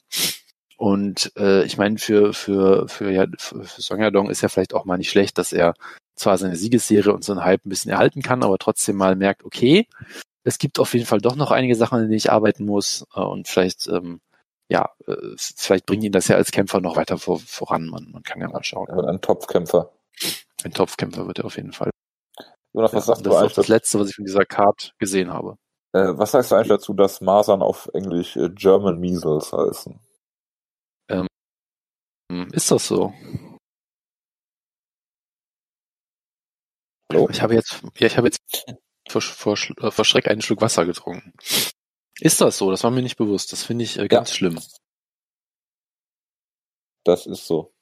Und äh, ich meine, für, für, für, ja, für, für Song Yadong ist ja vielleicht auch mal nicht schlecht, dass er zwar seine Siegesserie und so einen Hype ein bisschen erhalten kann, aber trotzdem mal merkt, okay, es gibt auf jeden Fall doch noch einige Sachen, an denen ich arbeiten muss äh, und vielleicht, ähm, ja, äh, vielleicht bringt ihn das ja als Kämpfer noch weiter vor, voran. Man, man kann ja mal schauen. Er wird ein Topfkämpfer. Ein Topfkämpfer wird er auf jeden Fall. Jonas, was ja, sagst das du ist auch das Letzte, was ich von dieser Card gesehen habe. Äh, was sagst du eigentlich dazu, dass Masern auf Englisch äh, German Measles heißen? Hm, ist das so? Hallo? Ich habe jetzt, ja, ich habe jetzt vor, vor, äh, vor Schreck einen Schluck Wasser getrunken. Ist das so? Das war mir nicht bewusst. Das finde ich äh, ganz ja. schlimm. Das ist so.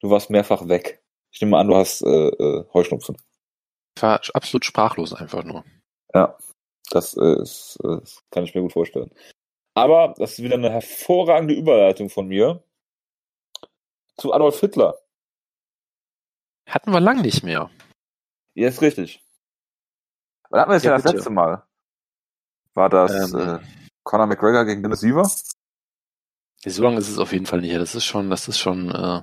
Du warst mehrfach weg. Ich nehme an, du hast äh, äh, Heuschnupfen. Ich war absolut sprachlos einfach nur. Ja, das, äh, ist, äh, das kann ich mir gut vorstellen. Aber das ist wieder eine hervorragende Überleitung von mir zu Adolf Hitler. Hatten wir lang nicht mehr. Ja, ist richtig. Wann hatten wir das ja, ja das bitte. letzte Mal? War das ähm, äh, Conor McGregor gegen Dennis Siever? So lange ist es auf jeden Fall nicht. Das ist schon, das ist schon äh,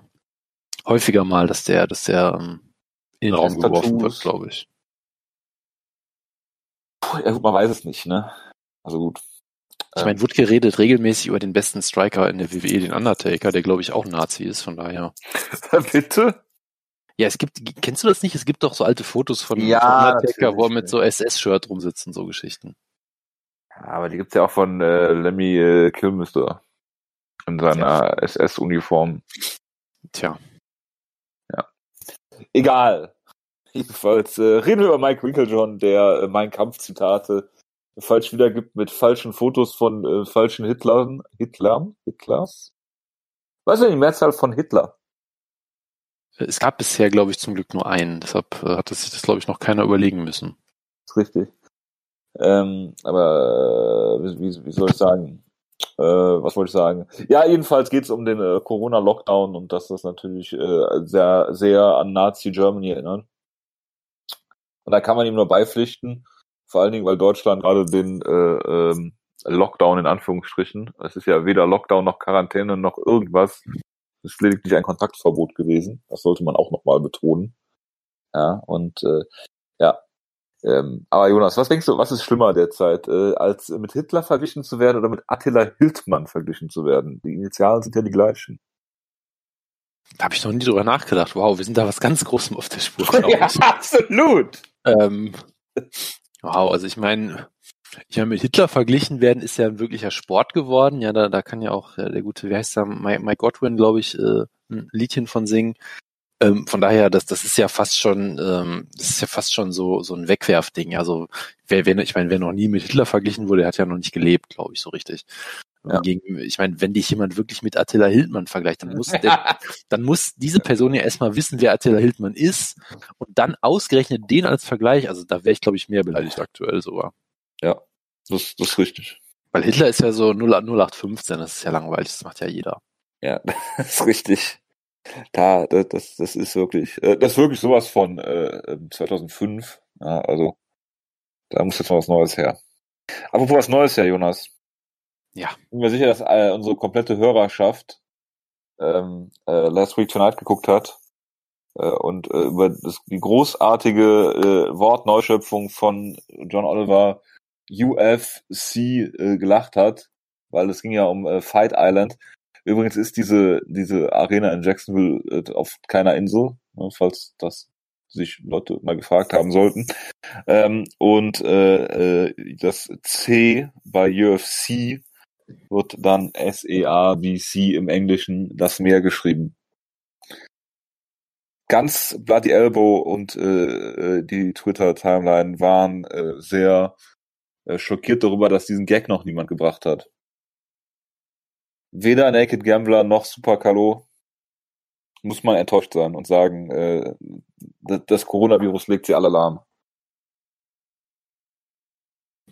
häufiger mal, dass der, dass der ähm, in den Raum geworfen wird, glaube ich. Puh, ja, man weiß es nicht, ne? Also gut. Ich meine, wird geredet regelmäßig über den besten Striker in der WWE, den Undertaker, der glaube ich auch Nazi ist, von daher. Bitte? Ja, es gibt, kennst du das nicht? Es gibt doch so alte Fotos von, Ja, Undertaker, wo er mit so SS-Shirt rumsitzt und so Geschichten. Ja, aber die gibt's ja auch von äh, Lemmy äh, Kilmister. In seiner SS-Uniform. Tja, Egal. Jedenfalls äh, reden wir über Mike Winklejohn, der äh, Mein Kampf-Zitate falsch wiedergibt mit falschen Fotos von äh, falschen Hitlern. Hitlern? Hitlers? Was ist denn die Mehrzahl von Hitler? es gab bisher, glaube ich, zum Glück nur einen. Deshalb äh, hat sich das, glaube ich, noch keiner überlegen müssen. ist richtig. Ähm, aber äh, wie, wie, soll ich sagen? Äh, was wollte ich sagen? Ja, jedenfalls geht es um den äh, Corona-Lockdown und dass das natürlich äh, sehr, sehr an Nazi Germany erinnert. Und da kann man ihm nur beipflichten, vor allen Dingen, weil Deutschland gerade den äh, ähm, Lockdown in Anführungsstrichen, es ist ja weder Lockdown noch Quarantäne noch irgendwas, es ist lediglich ein Kontaktverbot gewesen. Das sollte man auch nochmal betonen. Ja, und äh, ja, ähm, aber Jonas, was denkst du, was ist schlimmer derzeit, äh, als mit Hitler verglichen zu werden oder mit Attila Hildmann verglichen zu werden? Die Initialen sind ja die gleichen. Da habe ich noch nie drüber nachgedacht. Wow, wir sind da was ganz Großem auf der Spur, ich. absolut. Ähm, wow, also ich meine, ich meine, mit Hitler verglichen werden ist ja ein wirklicher Sport geworden. Ja, da, da kann ja auch äh, der gute, wie heißt der, Mike, Mike Godwin, glaube ich, äh, ein Liedchen von singen. Ähm, von daher, das, das ist ja fast schon, ähm, das ist ja fast schon so, so ein Wegwerfding. Also, wer, wer, ich meine, wer noch nie mit Hitler verglichen wurde, der hat ja noch nicht gelebt, glaube ich, so richtig. Ja. Gegen, ich meine, wenn dich jemand wirklich mit Attila Hildmann vergleicht, dann muss, der, dann muss diese Person ja erstmal wissen, wer Attila Hildmann ist und dann ausgerechnet den als Vergleich. Also da wäre ich, glaube ich, mehr beleidigt aktuell sogar. Ja, das, das ist richtig. Weil Hitler ist ja so 0, 0815, das ist ja langweilig, das macht ja jeder. Ja, das ist richtig. Da, das, das, ist wirklich, äh, das ist wirklich sowas von äh, 2005. Ja, also da muss jetzt mal was Neues her. Apropos was Neues her, Jonas. Ja. Ich bin mir sicher, dass äh, unsere komplette Hörerschaft ähm, äh, Last Week Tonight geguckt hat äh, und äh, über das, die großartige äh, Wortneuschöpfung von John Oliver UFC äh, gelacht hat, weil es ging ja um äh, Fight Island. Übrigens ist diese diese Arena in Jacksonville äh, auf keiner Insel, ne, falls das sich Leute mal gefragt haben sollten. Ähm, und äh, äh, das C bei UFC wird dann S-E-A-B-C im Englischen das Meer geschrieben. Ganz Bloody Elbow und äh, äh, die Twitter-Timeline waren äh, sehr äh, schockiert darüber, dass diesen Gag noch niemand gebracht hat. Weder Naked Gambler noch Super Calo muss man enttäuscht sein und sagen, äh, das, das Coronavirus legt sie alle lahm.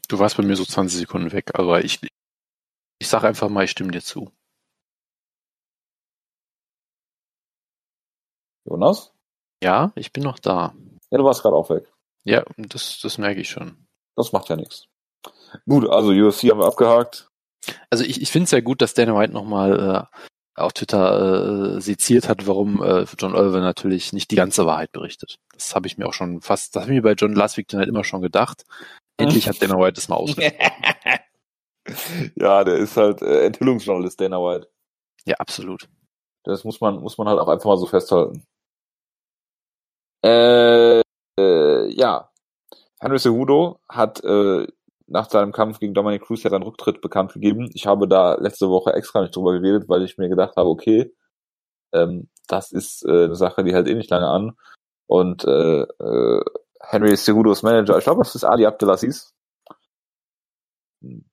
Du warst bei mir so 20 Sekunden weg, aber ich, ich sag einfach mal, ich stimme dir zu. Jonas? Ja, ich bin noch da. Ja, du warst gerade auch weg. Ja, das, das merke ich schon. Das macht ja nichts. Gut, also UFC haben wir abgehakt. Also ich, ich finde es ja gut, dass Dana White nochmal äh, auf Twitter äh, seziert hat, warum äh, John Oliver natürlich nicht die ganze Wahrheit berichtet. Das habe ich mir auch schon fast, das habe ich mir bei John Last Week Tonight immer schon gedacht. Endlich hat Dana White das mal ausgesprochen. ja, der ist halt äh, Enthüllungsjournalist, Dana White. ja, absolut. Das muss man, muss man halt auch einfach mal so festhalten. Äh, äh, ja. Henry Cejudo hat äh, nach seinem Kampf gegen Dominic Cruz ja seinen Rücktritt bekannt gegeben. Ich habe da letzte Woche extra nicht drüber geredet, weil ich mir gedacht habe, okay, ähm, das ist äh, eine Sache, die hält eh nicht lange an. Und äh, äh, Henry Cejudos Manager, ich glaube, das ist Ali Abdelaziz,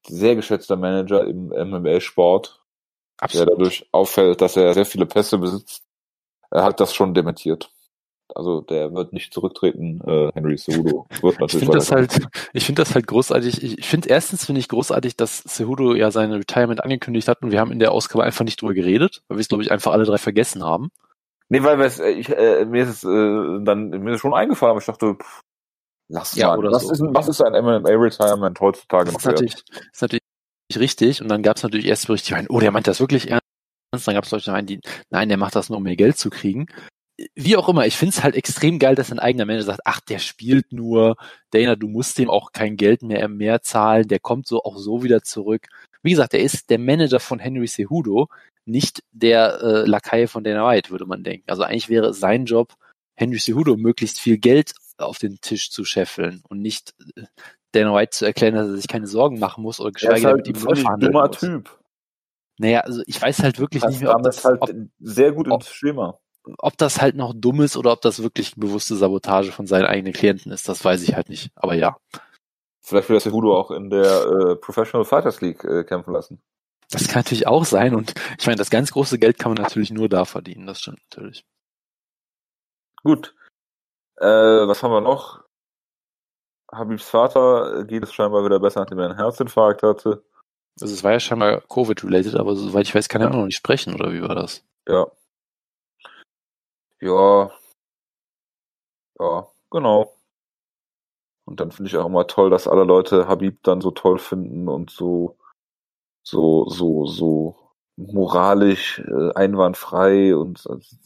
sehr geschätzter Manager im MMA-Sport, der dadurch auffällt, dass er sehr viele Pässe besitzt, er hat das schon dementiert. Also der wird nicht zurücktreten, äh, Henry Cejudo wird Ich natürlich finde das halt, ich finde das halt großartig. Ich, ich finde erstens finde ich großartig, dass Cejudo ja sein Retirement angekündigt hat und wir haben in der Ausgabe einfach nicht drüber geredet, weil wir es glaube ich einfach alle drei vergessen haben. Nee, weil äh, ich, äh, mir ist es äh, dann mir ist es schon eingefallen, aber ich dachte, pff, lass Ja, mal. oder was, so. ist, ein- was ist ein MMA-Retirement heutzutage Das noch ist wert? natürlich, ist natürlich richtig. Und dann gab es natürlich erst Berichte, die meinen, oh, der meint das wirklich ernst. Dann gab es Leute, die meinen, die, nein, der macht das nur, um mehr Geld zu kriegen. Wie auch immer, ich finde es halt extrem geil, dass ein eigener Manager sagt, ach, der spielt nur, Dana, du musst dem auch kein Geld mehr, mehr zahlen, der kommt so auch so wieder zurück. Wie gesagt, er ist der Manager von Henry Cejudo, nicht der äh, Lakai von Dana White, würde man denken. Also eigentlich wäre es sein Job, Henry Cejudo möglichst viel Geld auf den Tisch zu scheffeln und nicht äh, Dana White zu erklären, dass er sich keine Sorgen machen muss oder geschweige halt denn mit ihm neu verhandeln dummer muss. Typ. Naja, also ich weiß halt wirklich Das nicht mehr, ob das, halt ob, sehr gut ob- ins Schema. ob das halt noch dumm ist oder ob das wirklich bewusste Sabotage von seinen eigenen Klienten ist. Das weiß ich halt nicht. Aber ja, Vielleicht will das Hudo auch in der äh, Professional Fighters League äh, kämpfen lassen. das kann natürlich auch sein. Und ich meine, das ganz große Geld kann man natürlich nur da verdienen. Das stimmt natürlich. Gut. Äh, was haben wir noch? Habibs Vater geht es scheinbar wieder besser, nachdem er einen Herzinfarkt hatte. Also es war ja scheinbar Covid-related, aber soweit ich weiß, kann er immer noch nicht sprechen, oder wie war das? Ja. Ja. Ja, genau. Und dann finde ich auch immer toll, dass alle Leute Habib dann so toll finden und so, so, so, so moralisch äh, einwandfrei und also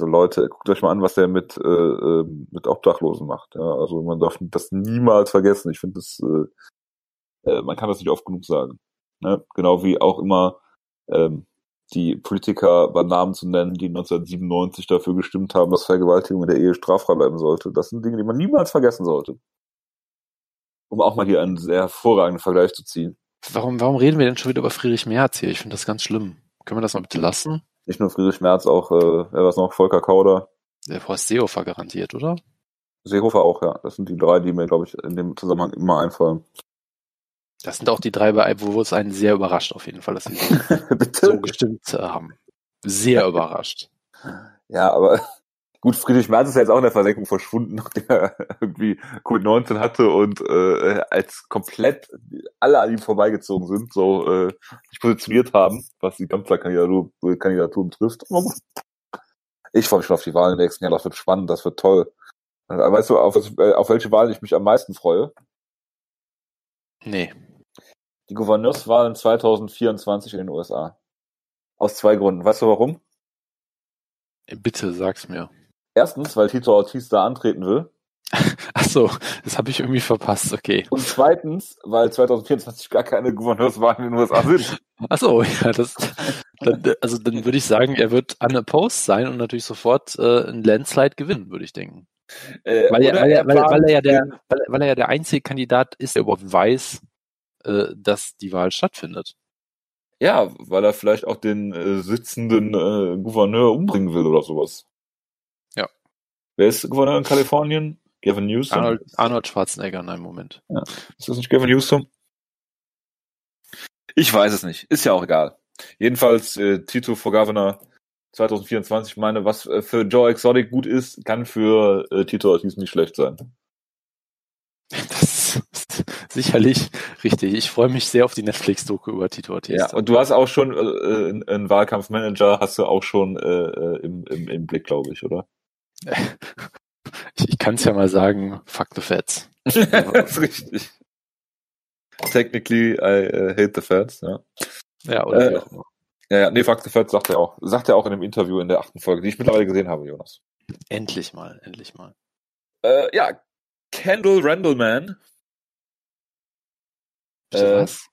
Leute, guckt euch mal an, was der mit äh, äh, mit Obdachlosen macht. Ja, also man darf das niemals vergessen. Ich finde das, äh, äh, man kann das nicht oft genug sagen. Ne? Genau wie auch immer ähm, die Politiker beim Namen zu nennen, die 1997 dafür gestimmt haben, dass Vergewaltigung in der Ehe straffrei bleiben sollte. Das sind Dinge, die man niemals vergessen sollte. Um auch mal hier einen sehr hervorragenden Vergleich zu ziehen. Warum, warum reden wir denn schon wieder über Friedrich Merz hier? Ich finde das ganz schlimm. Können wir das mal bitte lassen? Nicht nur Friedrich Merz, auch, äh, wer war's noch, Volker Kauder, Der Horst Seehofer garantiert, oder? Seehofer auch, ja. Das sind die drei, die mir, glaube ich, in dem Zusammenhang immer einfallen. Das sind auch die drei, bei- wo es einen sehr überrascht auf jeden Fall, dass sie so gestimmt äh, haben. Sehr überrascht. Ja, aber gut, Friedrich Merz ist ja jetzt auch in der Versenkung verschwunden, nachdem er irgendwie Covid-19 hatte und äh, als komplett alle an ihm vorbeigezogen sind, so äh, sich positioniert haben, was die Kanzlerkandidatur Kandidatur betrifft. Ich freue mich schon auf die Wahlen im nächsten Jahr, das wird spannend, das wird toll. Äh, Weißt du, auf, äh, auf welche Wahlen ich mich am meisten freue? Nee. Die Gouverneurswahlen 2024 in den USA. Aus zwei Gründen. Weißt du warum? Bitte sag's mir. Erstens, weil Tito Ortiz da antreten will. Ach so, das habe ich irgendwie verpasst. Okay. Und zweitens, weil 2024 gar keine Gouverneurswahlen in den USA sind. Ach so, ja, das. Dann, also dann würde ich sagen, er wird unopposed sein und natürlich sofort äh, ein Landslide gewinnen, würde ich denken. Äh, Weil, er, weil, er, weil, er ja der, weil er ja der einzige Kandidat ist, der überhaupt weiß, äh, dass die Wahl stattfindet. Ja, weil er vielleicht auch den äh, sitzenden äh, Gouverneur umbringen will oder sowas. Ja. Wer ist Gouverneur in Kalifornien? Gavin Newsom. Arnold, Arnold Schwarzenegger in einem Moment. Ist das nicht Gavin Newsom? Ich weiß es nicht. Ist ja auch egal. Jedenfalls äh, Tito for Governor 2024. Ich meine, was äh, für Joe Exotic gut ist, kann für äh, Tito Ortiz nicht schlecht sein. Das ist sicherlich richtig. Ich freue mich sehr auf die Netflix-Doku über Tito Ortiz. Ja, und du hast auch schon äh, einen- einen Wahlkampfmanager, hast du auch schon äh, äh, im, im, im Blick, glaube ich, oder? ich ich kann es ja mal sagen, fuck the feds. das ist richtig. Technically, I uh, hate the feds, ja. Ja, oder wie Äh, auch immer. Ja, ja, nee, fuck the feds sagt er auch. Sagt er auch in dem Interview in der achten Folge, die ich mittlerweile gesehen habe, Jonas. Endlich mal, endlich mal. Äh, ja, Kendall Randleman. Äh, was?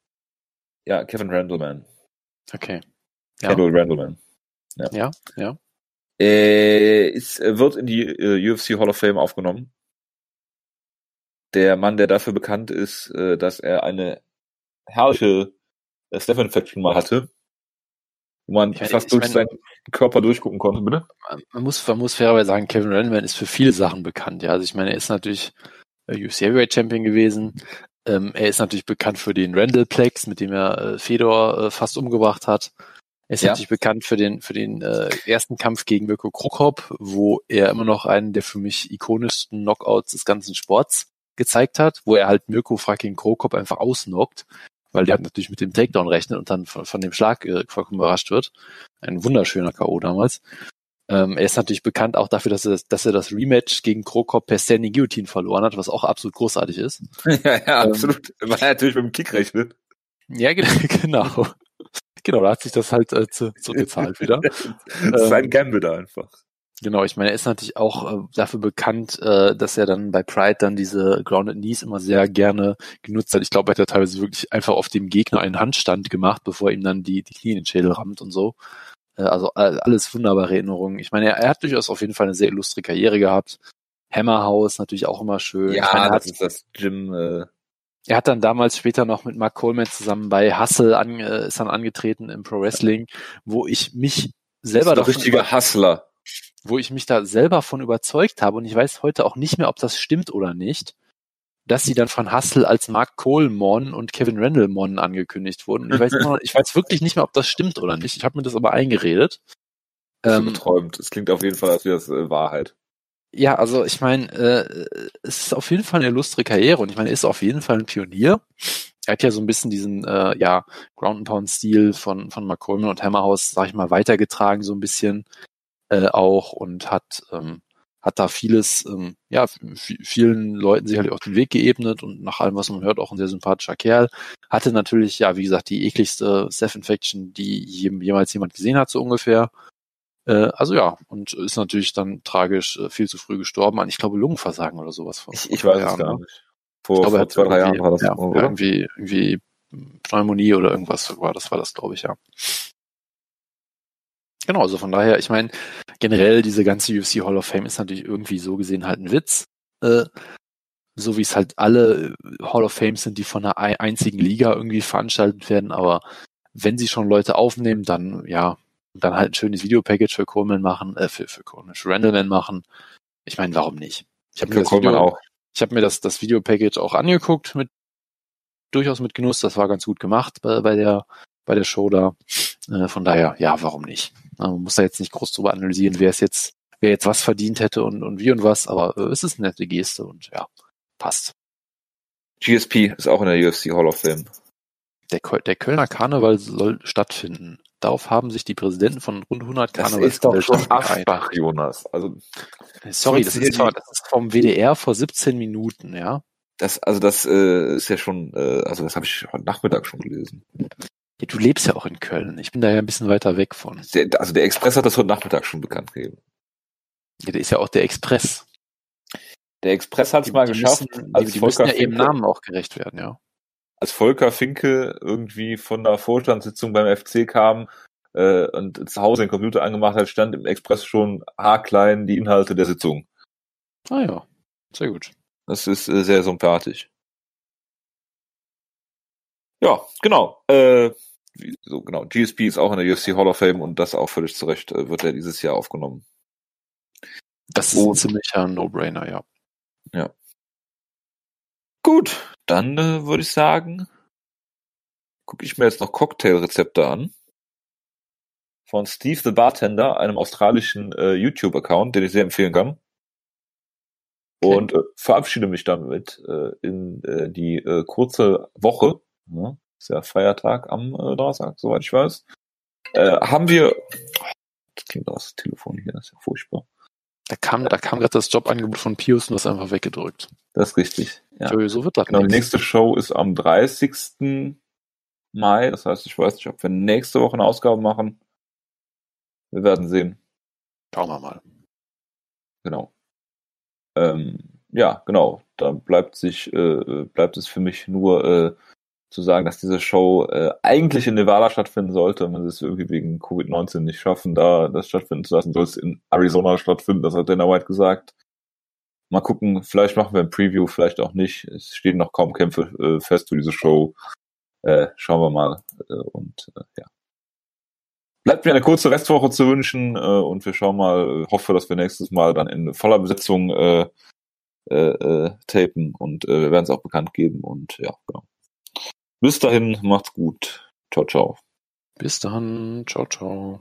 Ja, Kevin Randleman. Okay. Ja. Kendall Randleman. Ja, ja. Äh, ist, wird in die äh, UFC Hall of Fame aufgenommen. Der Mann, der dafür bekannt ist, äh, dass er eine herrliche äh, Staph-Infection mal hatte, wo man meine, fast durch meine- seinen Körper durchgucken konnte, bitte? Man muss, man muss fairerweise sagen, Kevin Randleman ist für viele Sachen bekannt. Ja, also ich meine, er ist natürlich äh, UFC Heavyweight Champion gewesen. Ähm, er ist natürlich bekannt für den Randall-Plex, mit dem er äh, Fedor äh, fast umgebracht hat. Er ist Ja. natürlich bekannt für den, für den äh, ersten Kampf gegen Mirko Krokop, wo er immer noch einen der für mich ikonischsten Knockouts des ganzen Sports gezeigt hat, wo er halt Mirko fucking Krokop einfach ausnockt, weil der natürlich mit dem Takedown rechnet und dann von, von dem Schlag äh, vollkommen überrascht wird. Ein wunderschöner K.O. damals. Ähm, er ist natürlich bekannt auch dafür, dass er, das- dass er das Rematch gegen Krokop per Standing Guillotine verloren hat, was auch absolut großartig ist. ja, ja, Ähm, absolut. Weil er natürlich mit dem Kick rechnet. Ja, ge- genau. Genau, da hat sich das halt äh, zu, zurückgezahlt wieder. das ist ein ähm, Gamble da einfach. Genau, ich meine, er ist natürlich auch äh, dafür bekannt, äh, dass er dann bei Pride dann diese Grounded Knees immer sehr gerne genutzt hat. Ich glaube, er hat ja teilweise wirklich einfach auf dem Gegner einen Handstand gemacht, bevor ihm dann die, die Knie in den Schädel rammt und so. Äh, also alles wunderbare Erinnerungen. Ich meine, er, er, hat durchaus auf jeden Fall eine sehr illustre Karriere gehabt. Hammerhouse natürlich auch immer schön. Ja, meine, das hat, ist das Gym. Äh er hat dann damals später noch mit Mark Coleman zusammen bei Hustle an, äh, ist dann angetreten im Pro Wrestling, wo ich mich selber das ist ein richtiger Hustler wo ich mich da selber von überzeugt habe und ich weiß heute auch nicht mehr, ob das stimmt oder nicht, dass sie dann von Hustle als Mark Coleman und Kevin Randall angekündigt wurden. ich weiß, noch, ich weiß wirklich nicht mehr, ob das stimmt oder nicht. Ich habe mir das aber eingeredet. Ähm, geträumt. Es klingt auf jeden Fall, als wäre es äh, Wahrheit. Ja, also ich meine, äh, es ist auf jeden Fall eine illustre Karriere und ich meine, er ist auf jeden Fall ein Pionier. Er hat ja so ein bisschen diesen äh, ja Ground and Pound Stil von von Coleman und Hammerhouse, sag ich mal, weitergetragen so ein bisschen äh, auch und hat ähm, hat da vieles, ähm, ja, vielen Leuten sicherlich auch den Weg geebnet und nach allem, was man hört, auch ein sehr sympathischer Kerl. Hatte natürlich, ja, wie gesagt, die ekligste Steph-Infection, die jemals jemand gesehen hat, so ungefähr. Äh, also ja, und ist natürlich dann tragisch äh, viel zu früh gestorben an, ich glaube, Lungenversagen oder sowas. Vor, ich, ich weiß es gar ne? nicht. Vor, ich glaube, vor zwei, drei Jahren war das. Ja, irgendwie, irgendwie Pneumonie oder irgendwas war das, war das, glaube ich, ja. Genau, also von daher, ich meine, generell diese ganze UFC Hall of Fame ist natürlich irgendwie so gesehen halt ein Witz. Äh, so wie es halt alle Hall of Fames sind, die von einer einzigen Liga irgendwie veranstaltet werden, aber wenn sie schon Leute aufnehmen, dann ja, dann halt ein schönes Videopackage für Coleman machen, äh, für, für Coleman, für Randleman machen. Ich meine, warum nicht? Ich habe mir das Video, auch. Ich habe mir das, das Videopackage auch angeguckt mit durchaus mit Genuss. Das war ganz gut gemacht bei, bei der bei der Show da. Äh, von daher, ja, warum nicht? Man muss da jetzt nicht groß drüber analysieren, wer es jetzt, wer jetzt was verdient hätte und, und wie und was, aber äh, es ist eine nette Geste und ja, passt. GSP ist auch in der UFC Hall of Fame. Der, der Kölner Karneval soll stattfinden. Darauf haben sich die Präsidenten von rund 100 Karnevals Das ist doch schon Aschbach, Jonas. Also, Sorry, das ist, das ist vom WDR vor 17 Minuten, ja. Das, also das äh, ist ja schon, äh, also das habe ich heute Nachmittag schon gelesen. Ja, du lebst ja auch in Köln. Ich bin da ja ein bisschen weiter weg von. Der, also der Express hat das heute Nachmittag schon bekannt gegeben. Ja, der ist ja auch der Express. Der Express hat es mal geschafft. Müssen, als die, die müssen ja ihrem Namen auch gerecht werden, ja. Als Volker Finke irgendwie von der Vorstandssitzung beim FC kam äh, und zu Hause den Computer angemacht hat, stand im Express schon haarklein die Inhalte der Sitzung. Ah ja, sehr gut. Das ist äh, sehr sympathisch. Ja, genau. Äh, so genau, GSP ist auch in der UFC Hall of Fame und das auch völlig zurecht äh, wird er dieses Jahr aufgenommen. Das ist ein ziemlicher No-Brainer, ja. Ja. Gut, dann äh, würde ich sagen, gucke ich mir jetzt noch Cocktailrezepte an. Von Steve the Bartender, einem australischen äh, YouTube-Account, den ich sehr empfehlen kann. Okay. Und äh, verabschiede mich damit äh, in äh, die äh, kurze Woche. Ja ist ja Feiertag am äh, Donnerstag, soweit ich weiß. Äh, haben wir, das klingt aus Telefon hier, das ist ja furchtbar. Da kam, da kam gerade das Jobangebot von Pius und das einfach weggedrückt. Das ist richtig. Ja. Jo, so wird das genau, die nächste Show ist am 30. Mai. Das heißt, ich weiß nicht, ob wir nächste Woche eine Ausgabe machen. Wir werden sehen. Schauen wir mal. Genau. Ähm, ja, genau. Da bleibt sich, äh, bleibt es für mich nur äh, zu sagen, dass diese Show äh, eigentlich in Nevada stattfinden sollte, wenn sie es irgendwie wegen Covid-19 nicht schaffen, da das stattfinden zu lassen, soll es in Arizona stattfinden, das hat Dana White gesagt. Mal gucken, vielleicht machen wir ein Preview, vielleicht auch nicht. Es stehen noch kaum Kämpfe äh, fest für diese Show. Äh, schauen wir mal. Äh, und äh, ja. Bleibt mir eine kurze Restwoche zu wünschen äh, und wir schauen mal, hoffe, dass wir nächstes Mal dann in voller Besetzung äh, äh, äh, tapen und äh, wir werden es auch bekannt geben und ja, genau. Bis dahin, macht's gut. Ciao, ciao. Bis dann. Ciao, ciao.